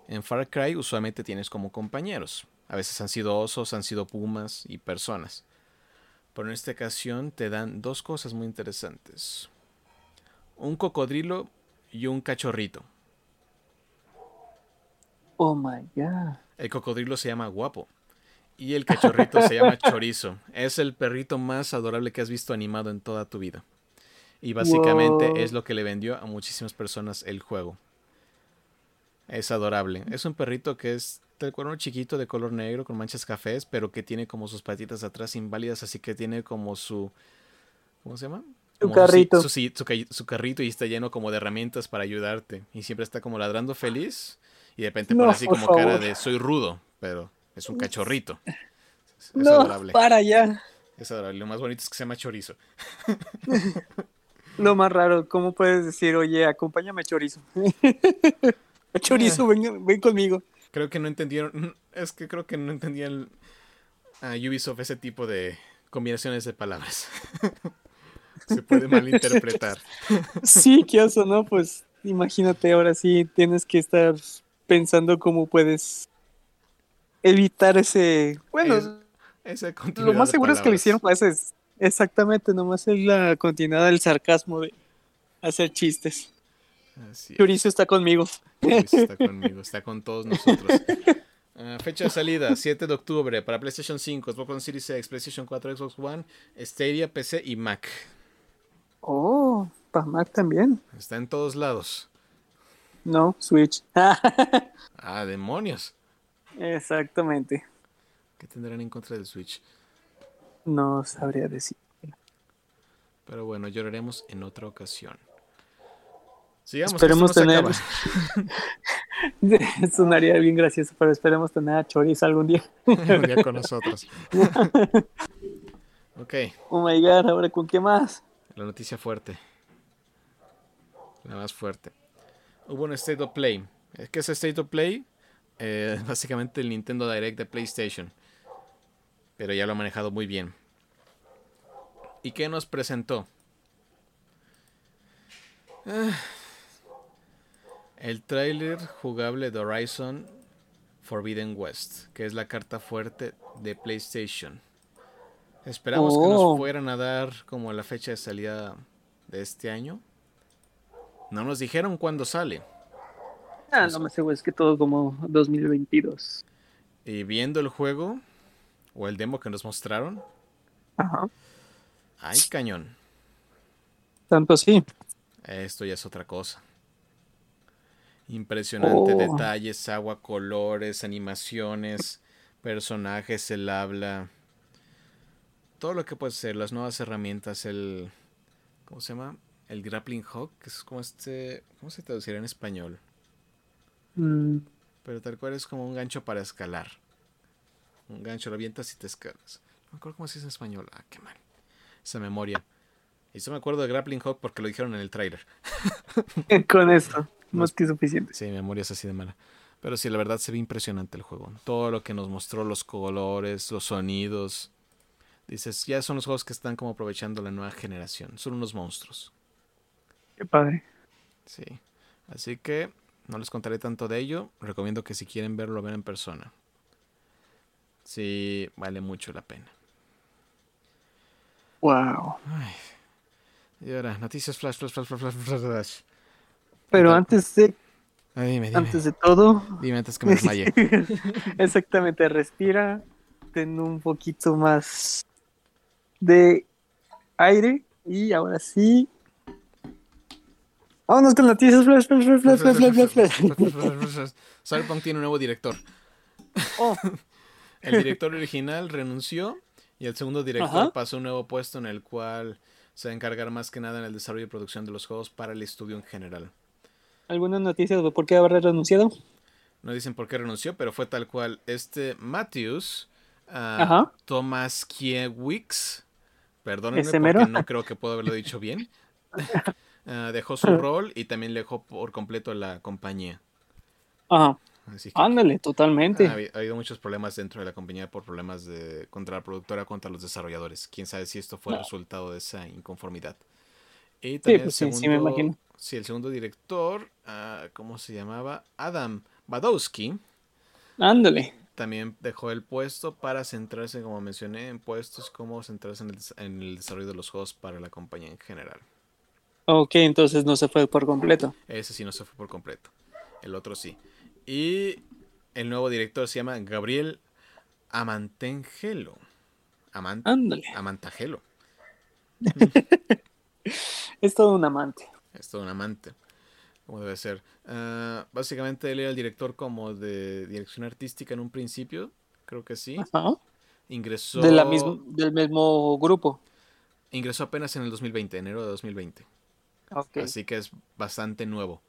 En Far Cry usualmente tienes como compañeros. A veces han sido osos, han sido pumas y personas. Pero en esta ocasión te dan dos cosas muy interesantes. Un cocodrilo y un cachorrito. Oh my god. El cocodrilo se llama guapo. Y el cachorrito se llama chorizo. Es el perrito más adorable que has visto animado en toda tu vida. Y básicamente Wow. es lo que le vendió a muchísimas personas el juego. Es adorable. Es un perrito que es del cuerno chiquito de color negro con manchas cafés, pero que tiene como sus patitas atrás inválidas, así que tiene como su... ¿Cómo se llama? Su carrito. Su, su- su ca- su carrito y está lleno como de herramientas para ayudarte. Y siempre está como ladrando feliz. Y de repente No, pone así como cara de soy rudo, pero es un cachorrito. Es, es no, adorable. para allá. Es adorable. Lo más bonito es que se llama chorizo. Lo más raro, ¿cómo puedes decir, oye, acompáñame chorizo? chorizo, ven, ven conmigo. Creo que no entendieron. Es que creo que no entendían a Ubisoft ese tipo de combinaciones de palabras. se puede malinterpretar. Sí, qué oso, ¿no? Pues imagínate, ahora sí tienes que estar pensando cómo puedes evitar ese... Bueno, Es- Esa lo más seguro es que lo hicieron para. Exactamente, nomás es la continuidad del sarcasmo de hacer chistes. Así es. Está conmigo. Luis está conmigo, está con todos nosotros. Ah, fecha de salida, 7 de octubre para PlayStation 5, Xbox One Series X, PlayStation 4, Xbox One, Stadia, PC y Mac. Oh, para Mac también. Está en todos lados. No, Switch. Ah, demonios. Exactamente. ¿Qué tendrán en contra del Switch? No sabría decir. Pero bueno, lloraremos en otra ocasión. Sigamos, Esperemos que esto tener. no acaba. Sonaría bien gracioso, pero esperemos tener a Chorizo algún día. Un día con nosotros. ok, Oh my god, ahora con qué más? la noticia fuerte. La más fuerte. Hubo un State of Play. ¿Qué es State of Play? Eh, básicamente el Nintendo Direct de PlayStation. Pero ya lo ha manejado muy bien. ¿Y qué nos presentó? Ah, el tráiler jugable de Horizon Forbidden West, que es la carta fuerte de PlayStation. Esperamos que Oh. nos fueran a dar como la fecha de salida de este año. No nos dijeron cuándo sale. Ah, no me seguro, es que todo como 2022. Y viendo el juego, o el demo que nos mostraron, Ajá. ¡Ay cañón! Tanto sí. Esto ya es otra cosa. Impresionante Oh. detalles, agua, colores, animaciones, personajes, el habla. Todo lo que puede ser, las nuevas herramientas, el. ¿Cómo se llama? El grappling hook, que es como este. ¿Cómo se traduciría en español? Mm, Pero tal cual es como un gancho para escalar. Un gancho lo avientas y te escalas. No me acuerdo cómo se dice en español. Ah, qué mal. Esa memoria. Y yo me acuerdo de grappling hook porque lo dijeron en el trailer. con esto, No más que suficiente. Sí, memoria es así de mala. Pero sí, la verdad se ve impresionante el juego. Todo lo que nos mostró, los colores, los sonidos. Dices, ya son los juegos que están como aprovechando la nueva generación. Son unos monstruos. Qué padre. Sí. Así que no les contaré tanto de ello. Recomiendo que si quieren verlo, lo vean en persona. Sí, vale mucho la pena. Wow. Y ahora, noticias flash, flash, flash, flash, flash, flash, flash. Pero antes de Ah, dime, dime. Antes de todo, Dime antes que me desmaye. exactamente, respira, ten un poquito más de aire y ahora sí. Vámonos con noticias. Flash, flash, flash, flash, flash, flash, flash, flash. Cyberpunk tiene un nuevo director. Oh, El director original renunció y el segundo director Ajá. pasó a un nuevo puesto en el cual se va a encargar más que nada en el desarrollo y producción de los juegos para el estudio en general. ¿Algunas noticias de por qué habrá renunciado? No dicen por qué renunció, pero fue tal cual. Este Matthews, Ajá. Thomas Kiewicz, perdónenme ¿Ese porque mero? no creo que puedo haberlo dicho bien, ah, dejó su rol y también dejó por completo la compañía. Ajá. Así que Ándale, totalmente. ha, habi- ha habido muchos problemas dentro de la compañía por problemas de contra la productora, contra los desarrolladores. Quién sabe si esto fue el resultado de esa inconformidad. Y también pues el sí, sí me segundo, imagino. sí, el segundo director, ah, ¿cómo se llamaba? Adam Badowski. Ándale. También dejó el puesto para centrarse, como mencioné, en puestos como centrarse en el, en el desarrollo de los juegos para la compañía en general. Ok, entonces no se fue por completo. Ese sí no se fue por completo. El otro sí. Y el nuevo director se llama Gabriel Amantengelo. Aman- Ándale. Amantagelo. Es todo un amante. Es todo un amante. Como debe ser. Ah, básicamente él era el director como de dirección artística en un principio. Creo que sí. Ajá. Ingresó. De la mismo, del mismo grupo. Ingresó apenas en el 2020, enero de 2020. Ok. Así que es bastante nuevo.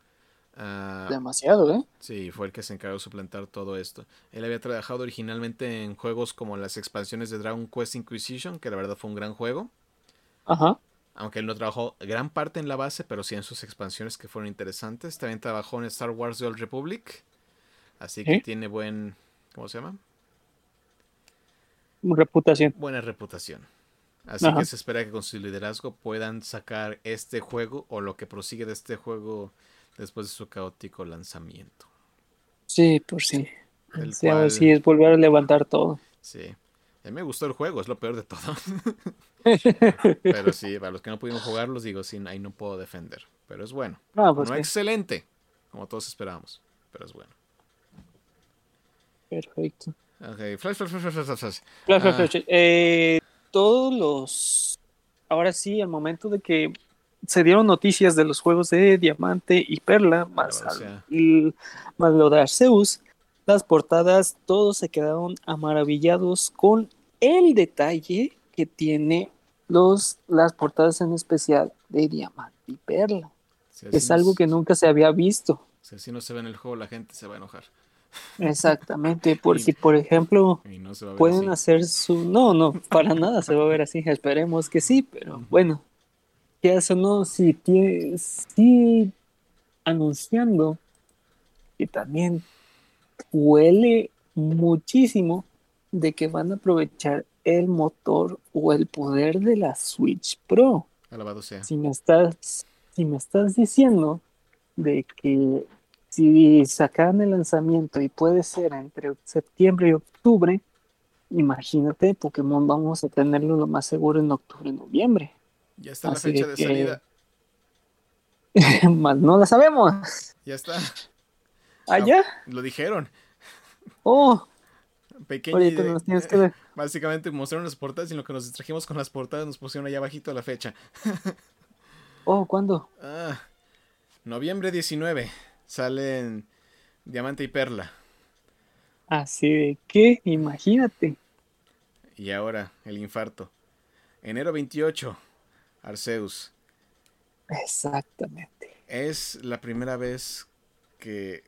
Ah, Demasiado, ¿eh? sí, fue el que se encargó de suplantar todo esto. Él había trabajado originalmente en juegos como las expansiones de Dragon Quest Inquisition, que la verdad fue un gran juego. Ajá. Aunque él no trabajó gran parte en la base, pero sí en sus expansiones que fueron interesantes. También trabajó en Star Wars The Old Republic. Así que ¿Eh? tiene buen. ¿Cómo se llama? Reputación. Buena reputación. Así Ajá. que se espera que con su liderazgo puedan sacar este juego o lo que prosigue de este juego después de su caótico lanzamiento. Sí, por sí. El Sí, cual- sí es volver a levantar todo. Sí. A mí me gustó el juego, es lo peor de todo. Pero sí, para los que no pudimos jugarlos, digo, sí, ahí no puedo defender. Pero es bueno. Ah, pues no sí. excelente, como todos esperábamos, pero es bueno. Perfecto. Ok, flash, flash, flash, flash, flash, flash. Flash, flash, Ah. flash. Eh, todos los. Ahora sí, al momento de que se dieron noticias de los juegos de Diamante y Perla, más, al- y- más lo de Arceus, las portadas, todos se quedaron amaravillados con el detalle que tiene los, las portadas en especial de Diamante y Perla. Es algo que nunca se había visto. Si así no se ve en el juego, la gente se va a enojar. Exactamente, porque por ejemplo, Y no a ver pueden así. hacer su... No, no, para nada se va a ver así, esperemos que sí, pero bueno, que eso no, sí, tiene, sí anunciando que también huele muchísimo de que van a aprovechar el motor o el poder de la Switch Pro. Alabado sea. Si me estás, si me estás diciendo de que si sacan el lanzamiento y puede ser entre septiembre y octubre, imagínate, Pokémon vamos a tenerlo lo más seguro en octubre, noviembre. Ya está la fecha de que- salida. Más no la sabemos. Ya está. ¿Allá? Lo dijeron. Oh, Pequeña ahorita idea. nos tienes que ver. Básicamente mostraron las portadas y en lo que nos distrajimos con las portadas nos pusieron allá abajito la fecha. Oh, ¿cuándo? Ah, noviembre 19 salen Diamante y Perla. Así de que, imagínate. Y ahora el infarto. Enero 28, Arceus. Exactamente. Es la primera vez que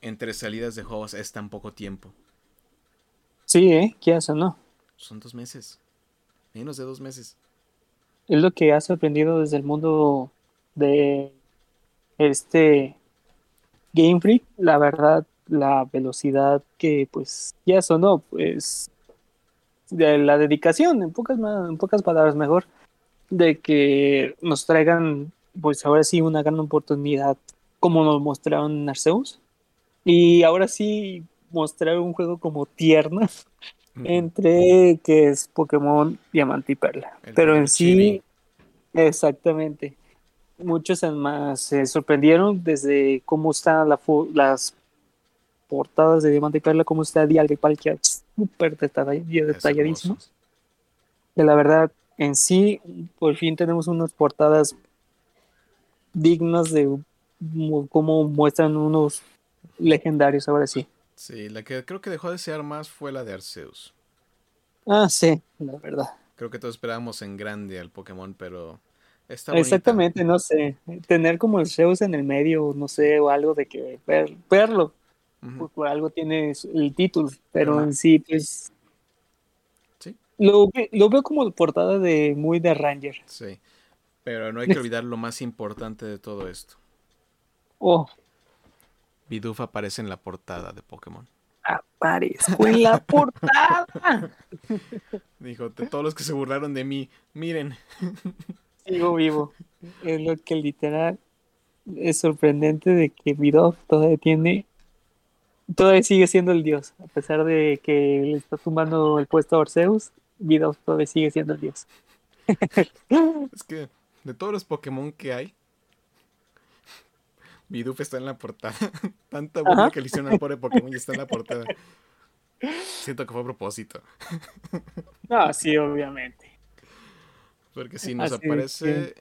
entre salidas de juegos es tan poco tiempo. Sí, ¿eh? ¿Qué hace, no? Son dos meses. Menos de dos meses. Es lo que ha sorprendido desde el mundo de este Game Freak, la verdad, la velocidad que pues ya sonó, pues de la dedicación, en pocas, en pocas palabras mejor, de que nos traigan pues ahora sí una gran oportunidad como nos mostraron en Arceus y ahora sí mostrar un juego como tierno entre que es Pokémon Diamante y Perla. El Pero en sí, exactamente. muchos más se sorprendieron desde cómo están la las portadas de Diamante y Perla, cómo está Dialga y Palkia, súper detalladísimos. De la verdad, en sí, por fin tenemos unas portadas dignas de cómo muestran unos legendarios ahora sí. Sí, la que creo que dejó de desear más fue la de Arceus. Ah, sí, la verdad. Creo que todos esperábamos en grande al Pokémon, pero está Exactamente, no sé. Tener como el Zeus en el medio, no sé, o algo de que verlo. por, algo tiene el título, pero en sí, pues. Lo, lo veo como portada de muy de Ranger. Sí. Pero no hay que olvidar lo más importante de todo esto. Oh. Bidoof aparece en la portada de Pokémon. Aparezco en la portada. Dijo, todos los que se burlaron de mí, miren. Sigo vivo. Es lo que literal es sorprendente de que Bidoof todavía tiene todavía sigue siendo el dios, a pesar de que le está tumbando el puesto a Orseus, Bidoof todavía sigue siendo el dios. es que de todos los Pokémon que hay, Bidoof está en la portada. Tanta buena que le hicieron al pobre Pokémon y está en la portada. Siento que fue a propósito. Ah, sí, obviamente. Porque si nos aparece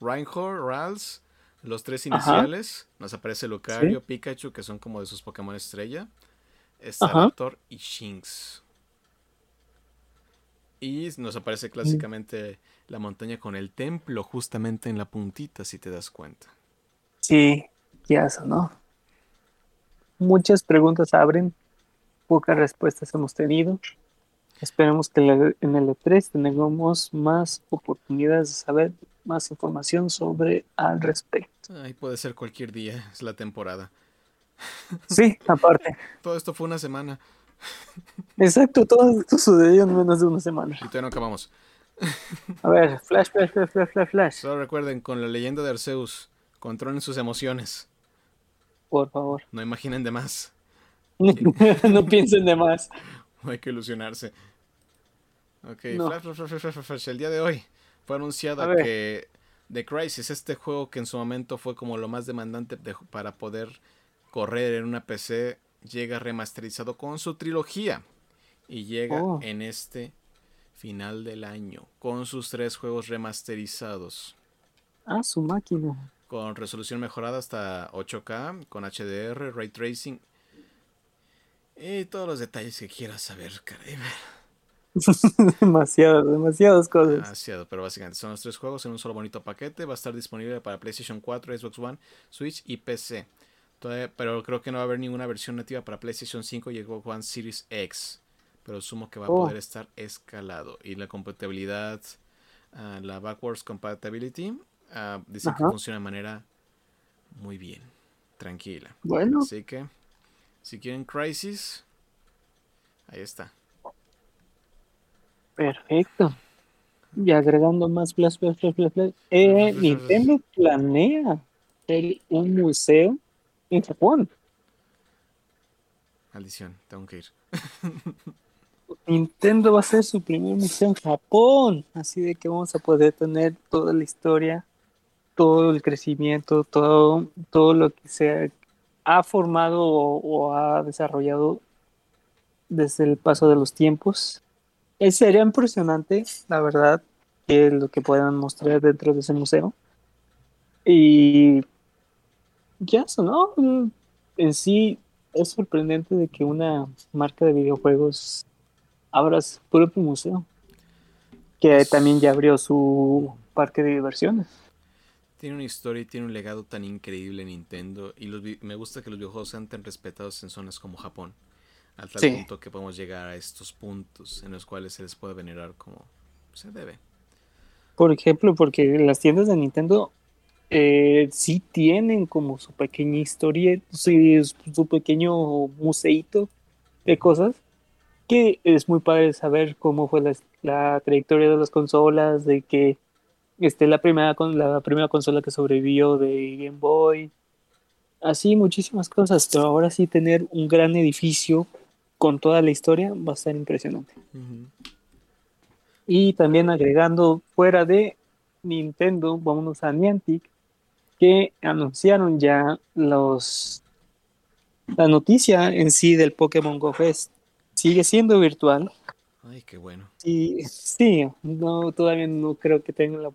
Reinhardt, Rals, los tres iniciales, nos aparece Lucario, Pikachu, que son como de sus Pokémon estrella, Staraptor y Shinx. Y nos aparece clásicamente la montaña con el templo justamente en la puntita, si te das cuenta. Sí, ya eso, ¿no? Muchas preguntas abren, pocas respuestas hemos tenido. Esperemos que en el E3 tengamos más oportunidades de saber más información sobre al respecto. Ahí puede ser cualquier día, es la temporada. Sí, aparte. Todo esto fue una semana. Exacto, todo esto sucedió en menos de una semana. Y todavía no acabamos. A ver, flash, flash, flash, flash, flash. Solo recuerden, con la leyenda de Arceus, controlen sus emociones. Por favor. No imaginen de más. no piensen de más. No hay que ilusionarse. Ok, flash, flash, flash, flash, El día de hoy fue anunciado que The Crisis, este juego que en su momento fue como lo más demandante para poder correr en una PC, llega remasterizado con su trilogía. Y llega oh. en este final del año con sus tres juegos remasterizados. Ah, su máquina. Con resolución mejorada hasta 8K, con HDR, ray tracing y todos los detalles que quieras saber, caray. demasiado, demasiadas cosas. Demasiado, pero básicamente son los tres juegos en un solo bonito paquete. Va a estar disponible para PlayStation 4, Xbox One, Switch y PC. Pero creo que no va a haber ninguna versión nativa para PlayStation 5 y Xbox One Series X pero sumo que va a oh. poder estar escalado. Y la compatibilidad, ah, la backwards compatibility, uh, dice que funciona de manera muy bien, tranquila. Bueno. Así que, si quieren Crisis, ahí está. Perfecto. Y agregando más flash, flash, flash, flash, eh, Nintendo planea un museo en Japón. Maldición, tengo que ir. Nintendo va a ser su primer museo en Japón, así de que vamos a poder tener toda la historia, todo el crecimiento, todo, todo lo que se ha formado o, ha desarrollado desde el paso de los tiempos. Es, eh, sería impresionante, la verdad, que lo que puedan mostrar dentro de ese museo. Y ya eso, ¿no? En sí es sorprendente de que una marca de videojuegos abra su propio museo, que también ya abrió su parque de diversiones. Tiene una historia y tiene un legado tan increíble Nintendo y me gusta que los videojuegos sean tan respetados en zonas como Japón, al tal punto que podemos llegar a estos puntos en los cuales se les puede venerar como se debe. Por ejemplo, porque las tiendas de Nintendo eh, sí tienen como su pequeña historia, su, su pequeño museito de cosas que es muy padre saber cómo fue la, trayectoria de las consolas, de que este, la, primera, la primera consola que sobrevivió de Game Boy, así muchísimas cosas, pero ahora sí tener un gran edificio con toda la historia va a estar impresionante. Y también agregando fuera de Nintendo, vámonos a Niantic, que anunciaron ya los la noticia en sí del Pokémon Go Fest sigue siendo virtual. Ay, qué bueno. Y sí, no, todavía no creo que tenga la.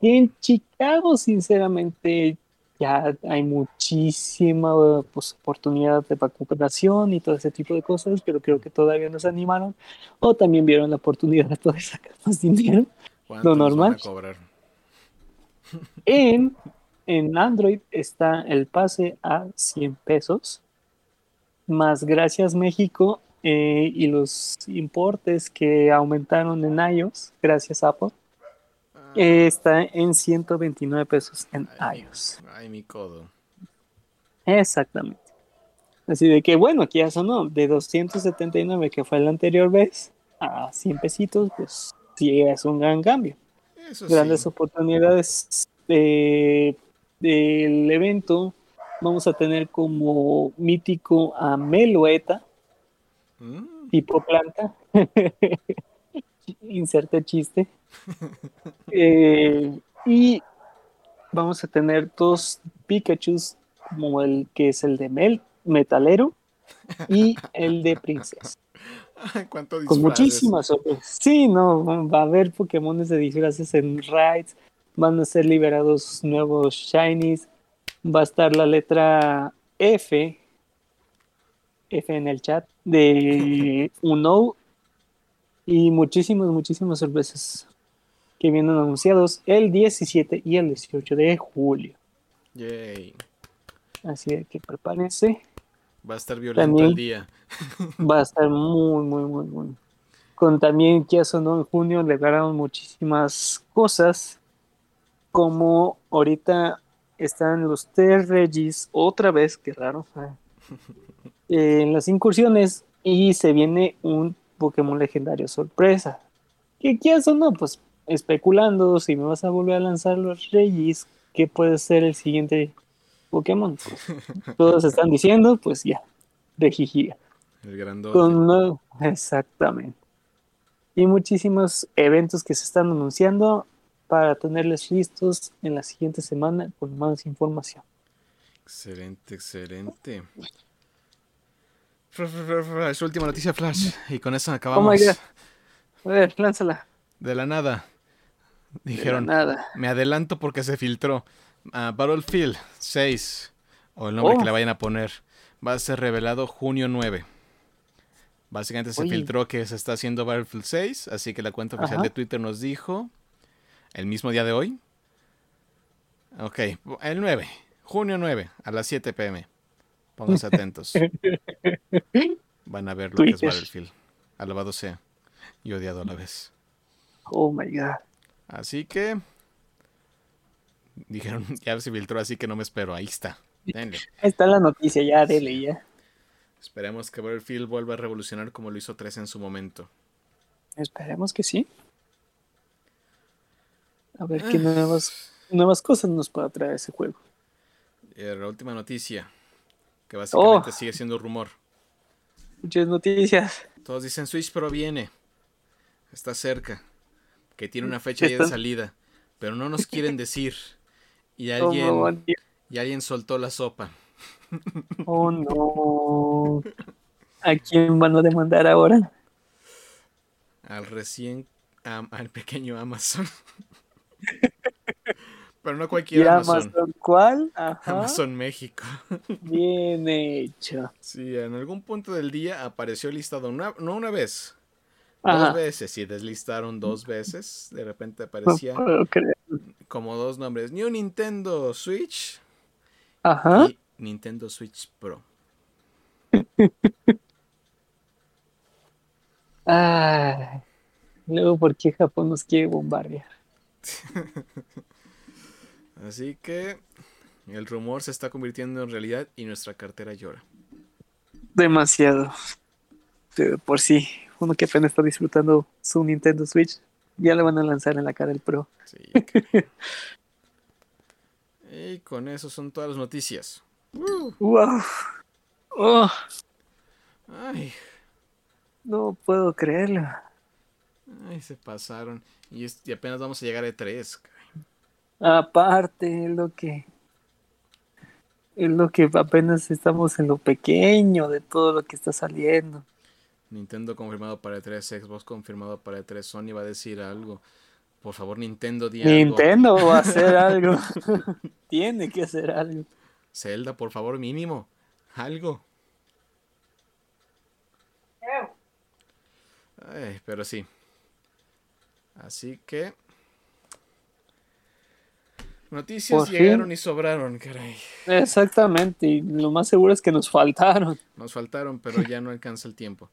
En Chicago, sinceramente, ya hay muchísima pues, oportunidad de vacunación y todo ese tipo de cosas, pero creo que todavía no se animaron. O también vieron la oportunidad de poder sacar más dinero. ¿Cuánto Lo nos van a normal. cobrar? En, en Android está el pase a 100 pesos, más gracias México eh, y los importes que aumentaron en iOS, gracias Apple, Ah, eh, está en 129 pesos en Ay. iOS. Ay, mi codo. Exactamente. Así de que bueno, aquí ya sonó de 279 que fue la anterior vez a 100 pesitos, pues sí es un gran cambio. Eso grandes sí. oportunidades de- del evento. Vamos a tener como mítico a Meloeta, Mm, tipo planta. Inserte chiste. Eh, y vamos a tener dos Pikachus, como el que es el de Mel, Metalero, y el de Princesa. ¿Cuánto con muchísimas sorpresas. Sí, no, va a haber Pokémones de disfraces en raids, van a ser liberados nuevos Shinies, va a estar la letra F, F en el chat, de Uno, y muchísimas, muchísimas sorpresas que vienen anunciados el 17 y el 18 de julio. Yay. Así que prepárense. Va a estar violento También- el día. Va a estar muy, muy, muy bueno. Con también que ya sonó en junio, le ganaron muchísimas cosas. Como ahorita están los T-Regis otra vez, qué raro. eh, en las incursiones y se viene un Pokémon legendario sorpresa. Que quieras o no, pues especulando si me vas a volver a lanzar los Regis, ¿qué puede ser el siguiente Pokémon? Pues, todos están diciendo, pues ya, de Jijiga. El grandote. Con nuevo- Exactamente. Y muchísimos eventos que se están anunciando para tenerles listos en la siguiente semana con más información. Excelente, excelente. Flash, última noticia flash. Y con eso Oh acabamos. my God. A ver, lánzala. De la nada. De la Dijeron, nada. me adelanto porque se filtró. Ah, Battlefield 6, o el nombre Oh. que le vayan a poner, va a ser revelado junio 9. Básicamente se Oye. filtró que se está haciendo Battlefield 6, así que la cuenta oficial Ajá. de Twitter nos dijo el mismo día de hoy. Ok, el 9, junio 9, a las 7 pm. Pónganse atentos. Van a ver lo que es. Battlefield. Alabado sea. Y odiado a la vez. Oh my god. Así que. Dijeron, ya se filtró, así que no me espero. Ahí está. Denle. Ahí está la noticia, ya, dele ya. Esperemos que Battlefield vuelva a revolucionar como lo hizo 3 en su momento. Esperemos que sí. A ver qué Ah. nuevas, nuevas cosas nos pueda traer ese juego. La última noticia, que básicamente Oh. sigue siendo rumor. Muchas noticias. Todos dicen Switch Pro viene. Está cerca. Que tiene una fecha ya de salida. Pero no nos quieren decir. Y Oh, alguien, no, y alguien soltó la sopa. oh, no. ¿A quién van a demandar ahora? Al recién. al pequeño Amazon. Pero no ¿Y cualquier Amazon. Amazon cuál? Ajá. Amazon México. Bien hecho. Sí, en algún punto del día apareció listado, una- no una vez, Ajá. dos veces, y deslistaron dos veces. De repente No aparecía creer. Como dos nombres: New Nintendo Switch Ajá. y Nintendo Switch Pro. Ay. Luego, ¿por qué Japón nos quiere bombardear? Así que el rumor se está convirtiendo en realidad y nuestra cartera llora. Demasiado. De por sí, uno que apenas está disfrutando su Nintendo Switch, ya le van a lanzar en la cara el Pro. Sí. y con eso son todas las noticias. ¡Wow! ¡Oh! Ay, No puedo creerlo. ay, se pasaron. Y, es- y apenas vamos a llegar a E3. Aparte, es lo que es lo que apenas estamos en lo pequeño de todo lo que está saliendo. Nintendo confirmado para E3, Xbox confirmado para E3, Sony va a decir algo. Por favor, Nintendo, di Nintendo va a hacer algo. Tiene que hacer algo. Zelda, por favor, mínimo. Algo. Ay, pero sí. Así que. Noticias llegaron y sobraron, caray. Exactamente, y lo más seguro es que nos faltaron. Nos faltaron, pero ya no alcanza el tiempo.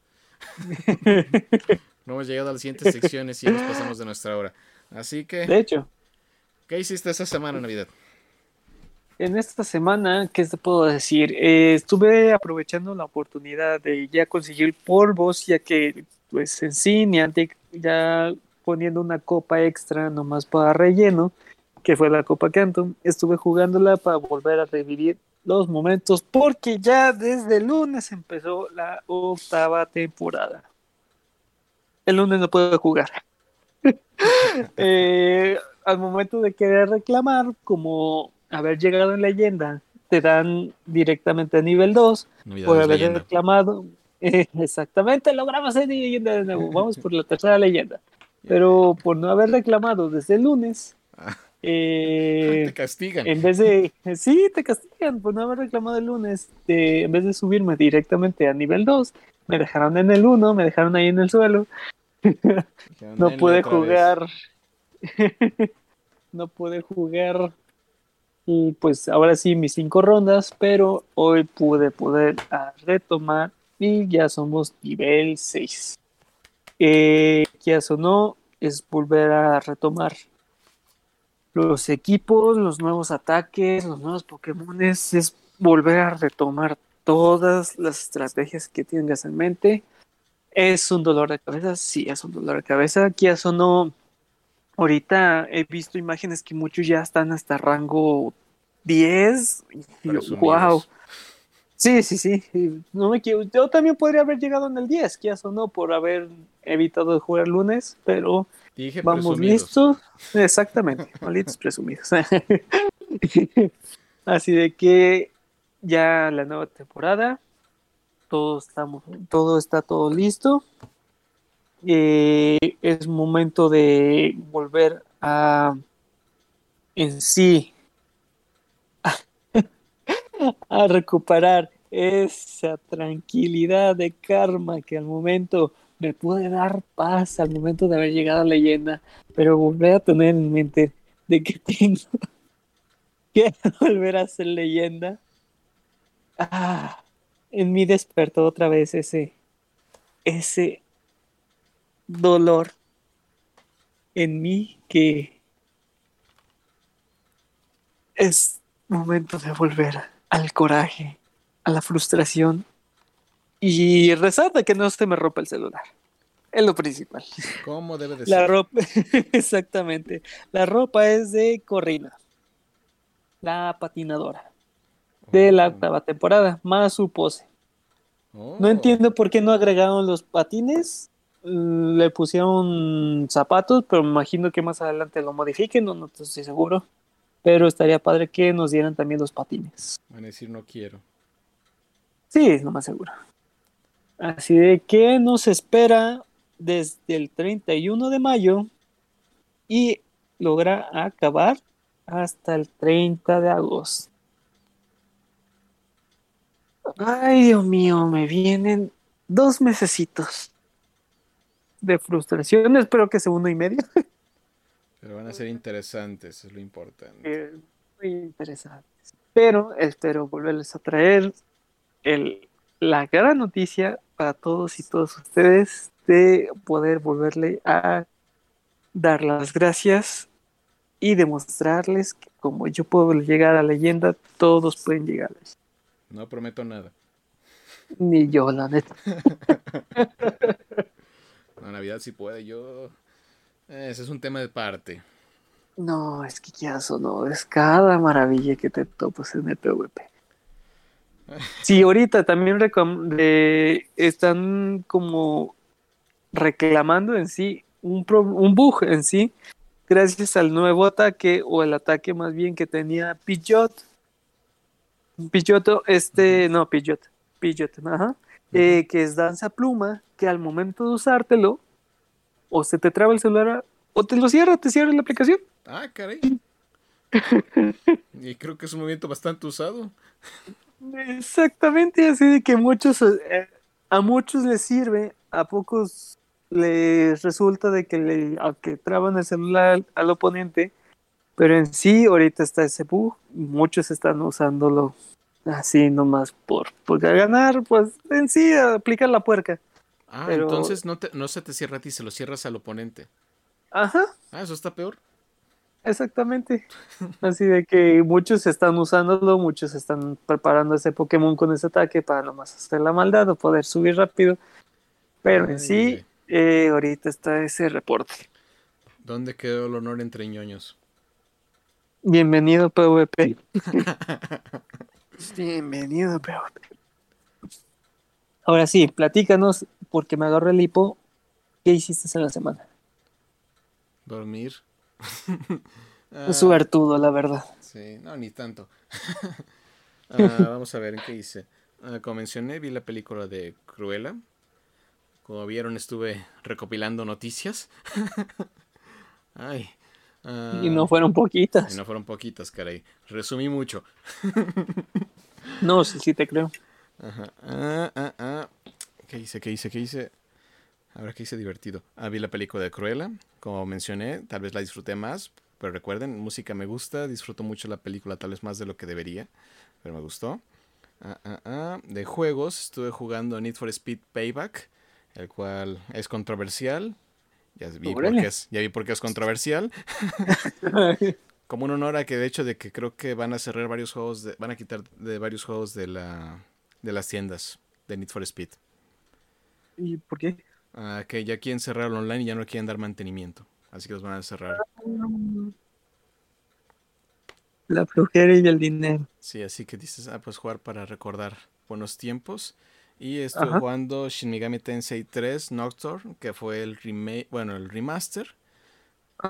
No hemos llegado a las siguientes secciones y ya nos pasamos de nuestra hora. Así que. De hecho. ¿Qué hiciste esta semana, Navidad? En esta semana, ¿qué te puedo decir? Eh, estuve aprovechando la oportunidad de ya conseguir polvos, ya que, pues, en sí, ya poniendo una copa extra nomás para relleno, que fue la Copa Canton, estuve jugándola para volver a revivir los momentos, porque ya desde el lunes empezó la octava temporada. El lunes no puedo jugar. Eh, al momento de querer reclamar, como haber llegado en leyenda, te dan directamente a nivel 2 por haber reclamado. exactamente, logramos ser leyenda de nuevo. Vamos por la tercera leyenda. Pero por no haber reclamado desde el lunes. eh, te castigan. En vez de, sí, te castigan por no haber reclamado el lunes. en vez de subirme directamente a nivel 2, me dejaron en el 1, me dejaron ahí en el suelo. no pude jugar. no pude jugar. Y pues ahora sí, mis cinco rondas, pero hoy pude poder retomar y ya somos nivel 6 eh, o no, es volver a retomar los equipos, los nuevos ataques, los nuevos Pokémon, es volver a retomar todas las estrategias que tengas en mente. ¿Es un dolor de cabeza? Sí, es un dolor de cabeza. Quizás o no, ahorita he visto imágenes que muchos ya están hasta rango 10. wow. Sí, sí, sí. No me Yo también podría haber llegado en el 10, quizás o no, por haber evitado jugar lunes, pero vamos listos. Exactamente, malditos presumidos. Así de que ya la nueva temporada, todo, estamos, todo está todo listo. Eh, es momento de volver a en sí a recuperar esa tranquilidad de karma que al momento me puede dar paz al momento de haber llegado a leyenda, pero volver a tener en mente de que tengo que volver a ser leyenda. Ah, en mí despertó otra vez ese ese dolor en mí que es momento de volver al coraje, a la frustración y rezar de que no se me rompa el celular. Es lo principal. ¿Cómo debe de la ser? ropa, exactamente. La ropa es de Corrina, la patinadora de la octava temporada, más su pose. No oh. entiendo por qué no agregaron los patines. Mm, le pusieron zapatos, pero me imagino que más adelante lo modifiquen, no, no estoy seguro. Pero estaría padre que nos dieran también los patines. Van a decir no quiero. Sí, no más seguro. Así de que nos espera desde el 31 de mayo y logra acabar hasta el 30 de agosto. Ay, Dios mío, me vienen dos mesecitos de frustración. Espero que sea uno y medio. Pero van a ser interesantes, es lo importante. Eh, muy interesantes. Pero espero volverles a traer el, la gran noticia para todos y todos ustedes de poder volverle a dar las gracias y demostrarles que como yo puedo llegar a la leyenda, todos pueden llegar. No prometo nada. Ni yo, la neta. la Navidad sí puede, yo ese es un tema de parte. No, es que ya no, es cada maravilla que te topas en el PvP. Sí, ahorita también están como reclamando en sí un, un bug en sí gracias al nuevo ataque, o el ataque más bien que tenía Pidgeot. Pidgeot, este, no, Pidgeot, Pidgeot, ajá, eh, que es danza pluma, que al momento de usártelo, o se te traba el celular, o te lo cierra, te cierra la aplicación. Ah, caray. y creo que es un movimiento bastante usado. Exactamente, así de que muchos, eh, a muchos les sirve, a pocos les resulta de que le que traban el celular al oponente, pero en sí ahorita está ese bug, muchos están usándolo así nomás por, por ganar, pues en sí aplicar la puerca. Ah, entonces no, te, no se te cierra a ti, se lo cierras al oponente. Ajá. Ah, eso está peor. Exactamente. Así de que muchos están usándolo, muchos están preparando ese Pokémon con ese ataque para nomás hacer la maldad o poder subir rápido. Pero en sí, eh, ahorita está ese reporte. ¿Dónde quedó el honor entre ñoños? Bienvenido PvP. Bienvenido PvP. Ahora sí, platícanos, porque me agarró el hipo. ¿Qué hiciste en la semana? Dormir. Es suertudo, la verdad. Sí, no, ni tanto. Ah, vamos a ver en qué hice. Ah, como mencioné, vi la película de Cruella. Como vieron, estuve recopilando noticias. Ay. y no fueron poquitas. Y no fueron poquitas, caray. Resumí mucho. no, sí, sí te creo. Ajá. Ah, ah, ah. ¿Qué hice? ¿Qué hice? ¿Qué hice? Ahora que hice divertido. Ah, vi la película de Cruella. Como mencioné, tal vez la disfruté más. Pero recuerden, música me gusta. Disfruto mucho la película, tal vez más de lo que debería. Pero me gustó. Ah, ah, ah. De juegos, estuve jugando Need for Speed Payback. El cual es controversial. Ya vi, por qué es, ya vi por qué es controversial. Como un honor a que de hecho de que creo que van a cerrar varios juegos, van a quitar de varios juegos de la de las tiendas de Need for Speed. ¿Y por qué? Que ya quieren cerrar online y ya no quieren dar mantenimiento. Así que los van a cerrar. La flojera y el dinero. Sí, así que dices, ah, pues jugar para recordar buenos tiempos. Y estoy jugando Shin Megami Tensei 3 Nocturne, que fue el remake, bueno, el remaster,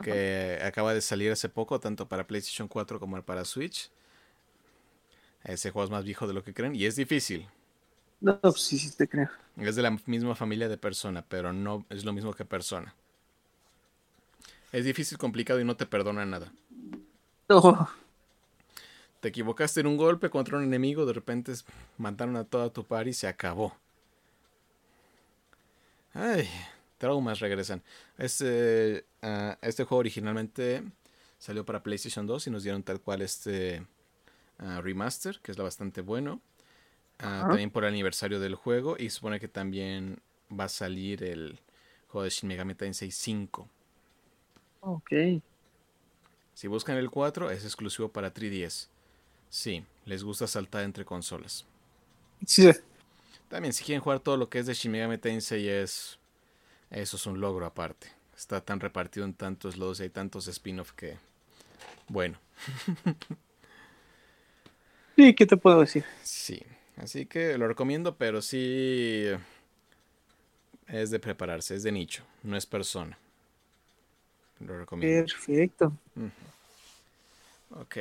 que acaba de salir hace poco, tanto para PlayStation 4 como para Switch. Ese juego es más viejo de lo que creen y es difícil. No, pues sí, sí te creo. Es de la misma familia de persona, pero no es lo mismo que persona. Es difícil, complicado y no te perdona nada. No. Te equivocaste en un golpe contra un enemigo, de repente mataron a toda tu par y se acabó. Ay, traumas regresan. Este, ah, este juego originalmente salió para PlayStation 2 y nos dieron tal cual este ah, remaster, que es bastante bueno. Ah, también por el aniversario del juego. Y supone que también va a salir el juego de Shin Megami Tensei 5. Ok. Si buscan el 4, es exclusivo para 3DS. Sí, les gusta saltar entre consolas. Sí. También, si quieren jugar todo lo que es de Shin Megami Tensei, es. Eso es un logro aparte. Está tan repartido en tantos lados y hay tantos spin-off que. Bueno. sí, ¿qué te puedo decir? Sí. Así que lo recomiendo, pero sí es de prepararse, es de nicho, no es persona. Lo recomiendo. Perfecto. Ok.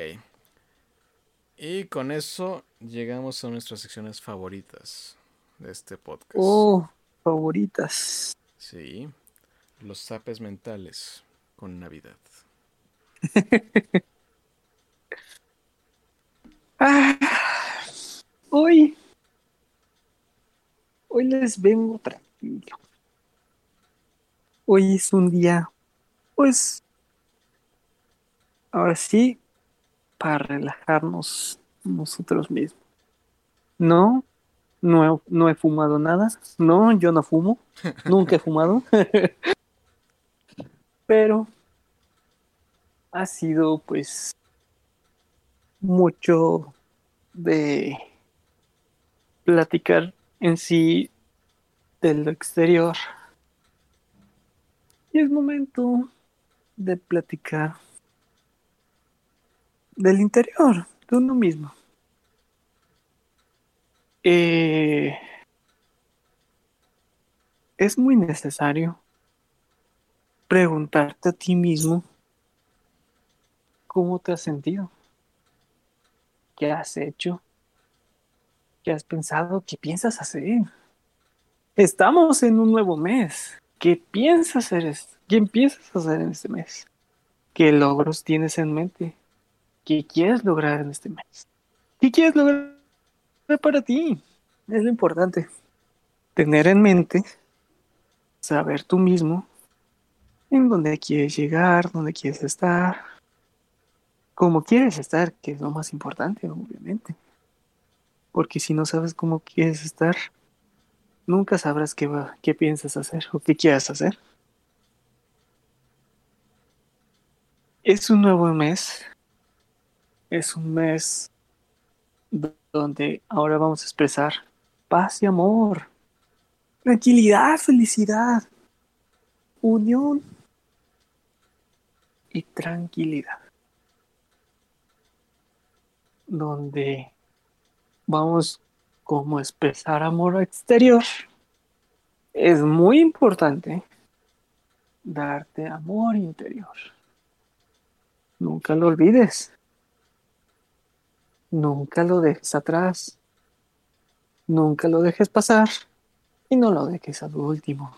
Y con eso llegamos a nuestras secciones favoritas de este podcast. Oh, favoritas. Sí. Los zapes mentales con Navidad. ah. Hoy, hoy les vengo tranquilo. Hoy es un día, pues, ahora sí, para relajarnos nosotros mismos. No, no no he fumado nada. No, yo no fumo. Nunca he fumado. Pero ha sido, pues, mucho de platicar en sí del exterior. Y es momento de platicar del interior, de uno mismo. Eh, es muy necesario preguntarte a ti mismo ¿Cómo te has sentido? ¿Qué has hecho? ¿Qué has pensado? ¿Qué piensas hacer? Estamos en un nuevo mes. ¿Qué piensas hacer? ¿Qué a hacer en este mes? ¿Qué logros tienes en mente? ¿Qué quieres lograr en este mes? ¿Qué quieres lograr para ti? Es lo importante. Tener en mente, saber tú mismo en dónde quieres llegar, dónde quieres estar, cómo quieres estar, que es lo más importante, obviamente. Porque si no sabes cómo quieres estar, nunca sabrás qué, qué piensas hacer o qué quieres hacer. Es un nuevo mes. Es un mes donde ahora vamos a expresar paz y amor, tranquilidad, felicidad, unión y tranquilidad. Donde vamos como expresar amor exterior. Es muy importante darte amor interior. Nunca lo olvides. Nunca lo dejes atrás. Nunca lo dejes pasar. Y no lo dejes al último.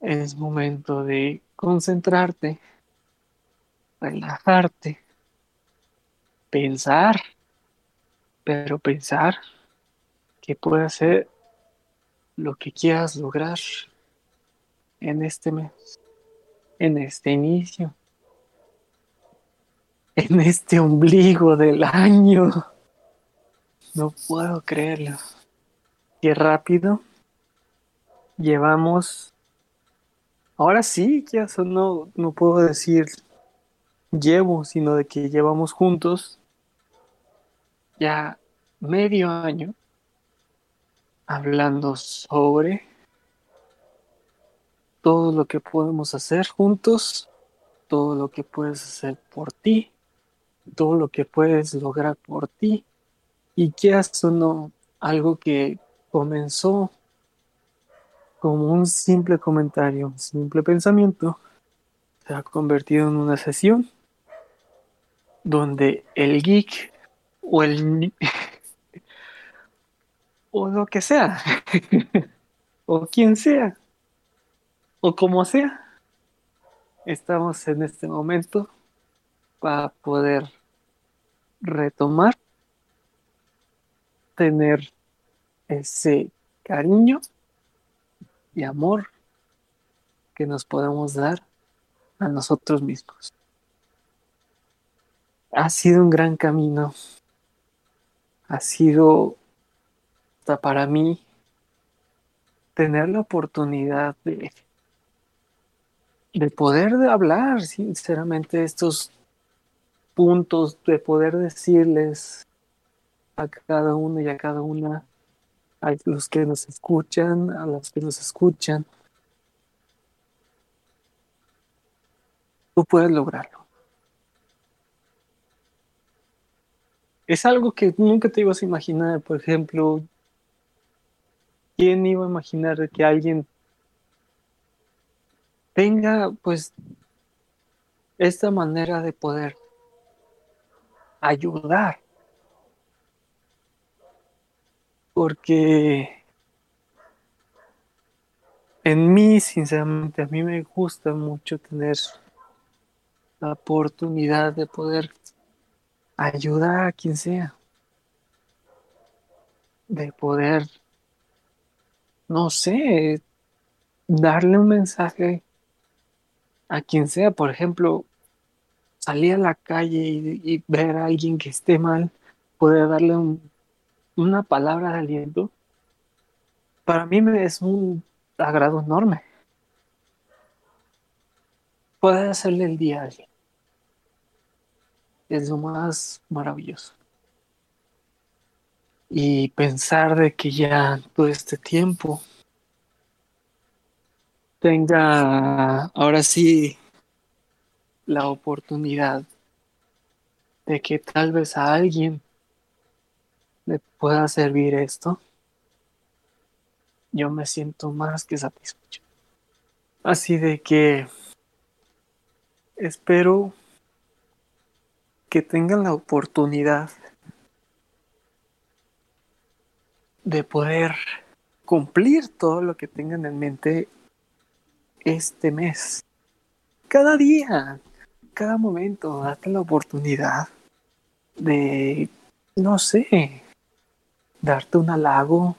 Es momento de concentrarte, relajarte, pensar, pero pensar que puede ser lo que quieras lograr en este mes, en este inicio en este ombligo del año. No puedo creerlo. Qué rápido. Llevamos. Ahora sí, ya no, no puedo decir llevo, sino de que llevamos juntos ya medio año hablando sobre todo lo que podemos hacer juntos, todo lo que puedes hacer por ti todo lo que puedes lograr por ti y que o no algo que comenzó como un simple comentario, un simple pensamiento, se ha convertido en una sesión donde el geek o el o lo que sea o quien sea o como sea estamos en este momento para poder retomar, tener ese cariño y amor que nos podemos dar a nosotros mismos. Ha sido un gran camino. Ha sido hasta para mí tener la oportunidad de, de poder hablar sinceramente estos puntos de poder decirles a cada uno y a cada una, a los que nos escuchan, a los que nos escuchan, tú puedes lograrlo. Es algo que nunca te ibas a imaginar, por ejemplo, ¿quién iba a imaginar que alguien tenga pues esta manera de poder ayudar. Porque en mí, sinceramente, a mí me gusta mucho tener la oportunidad de poder ayudar a quien sea. De poder, no sé, darle un mensaje a quien sea. Por ejemplo, salir a la calle y, ver a alguien que esté mal, poder darle una palabra de aliento, para mí es un agrado enorme. Poder hacerle el día a alguien es lo más maravilloso. Y pensar de que ya todo este tiempo tenga ahora sí la oportunidad de que tal vez a alguien le pueda servir esto, yo me siento más que satisfecho. Así de que espero que tengan la oportunidad de poder cumplir todo lo que tengan en mente este mes. Cada día, cada momento, date la oportunidad de, no sé, darte un halago,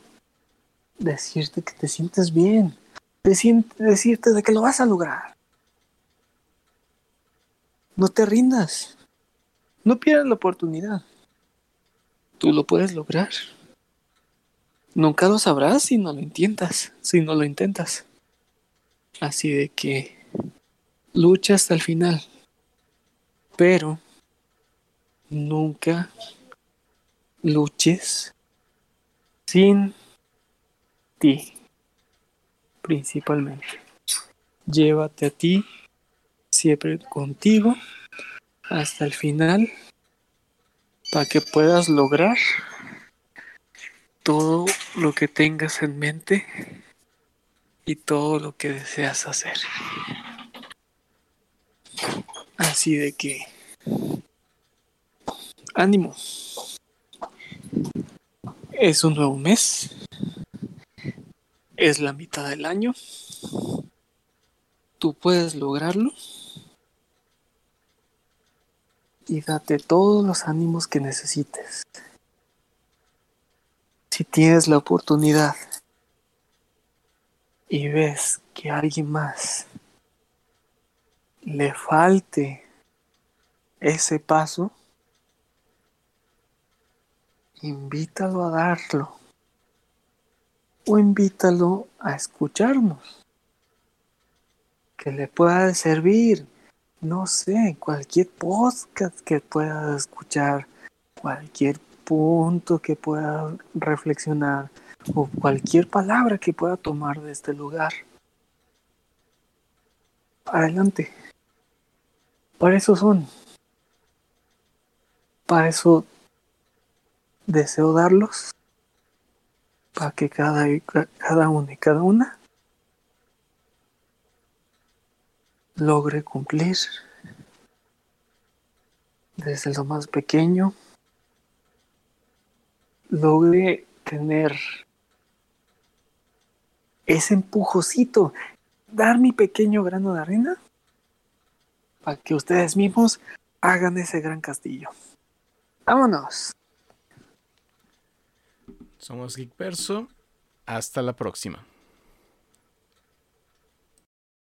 decirte que te sientes bien, decirte de que lo vas a lograr. No te rindas, no pierdas la oportunidad. Tú lo puedes lograr. Nunca lo sabrás si no lo intentas, si no lo intentas. Así de que lucha hasta el final. Pero nunca luches sin ti, principalmente. Llévate a ti siempre contigo hasta el final para que puedas lograr todo lo que tengas en mente y todo lo que deseas hacer. Así de que ánimo. Es un nuevo mes. Es la mitad del año. Tú puedes lograrlo. Y date todos los ánimos que necesites. Si tienes la oportunidad y ves que a alguien más le falte ese paso, invítalo a darlo o invítalo a escucharnos, que le pueda servir, no sé, cualquier podcast que pueda escuchar, cualquier punto que pueda reflexionar o cualquier palabra que pueda tomar de este lugar. Adelante. Para eso son. Para eso deseo darlos. Para que cada, cada uno y cada una logre cumplir desde lo más pequeño logré tener ese empujocito, dar mi pequeño grano de arena para que ustedes mismos hagan ese gran castillo. Vámonos. Somos Geek Hasta la próxima.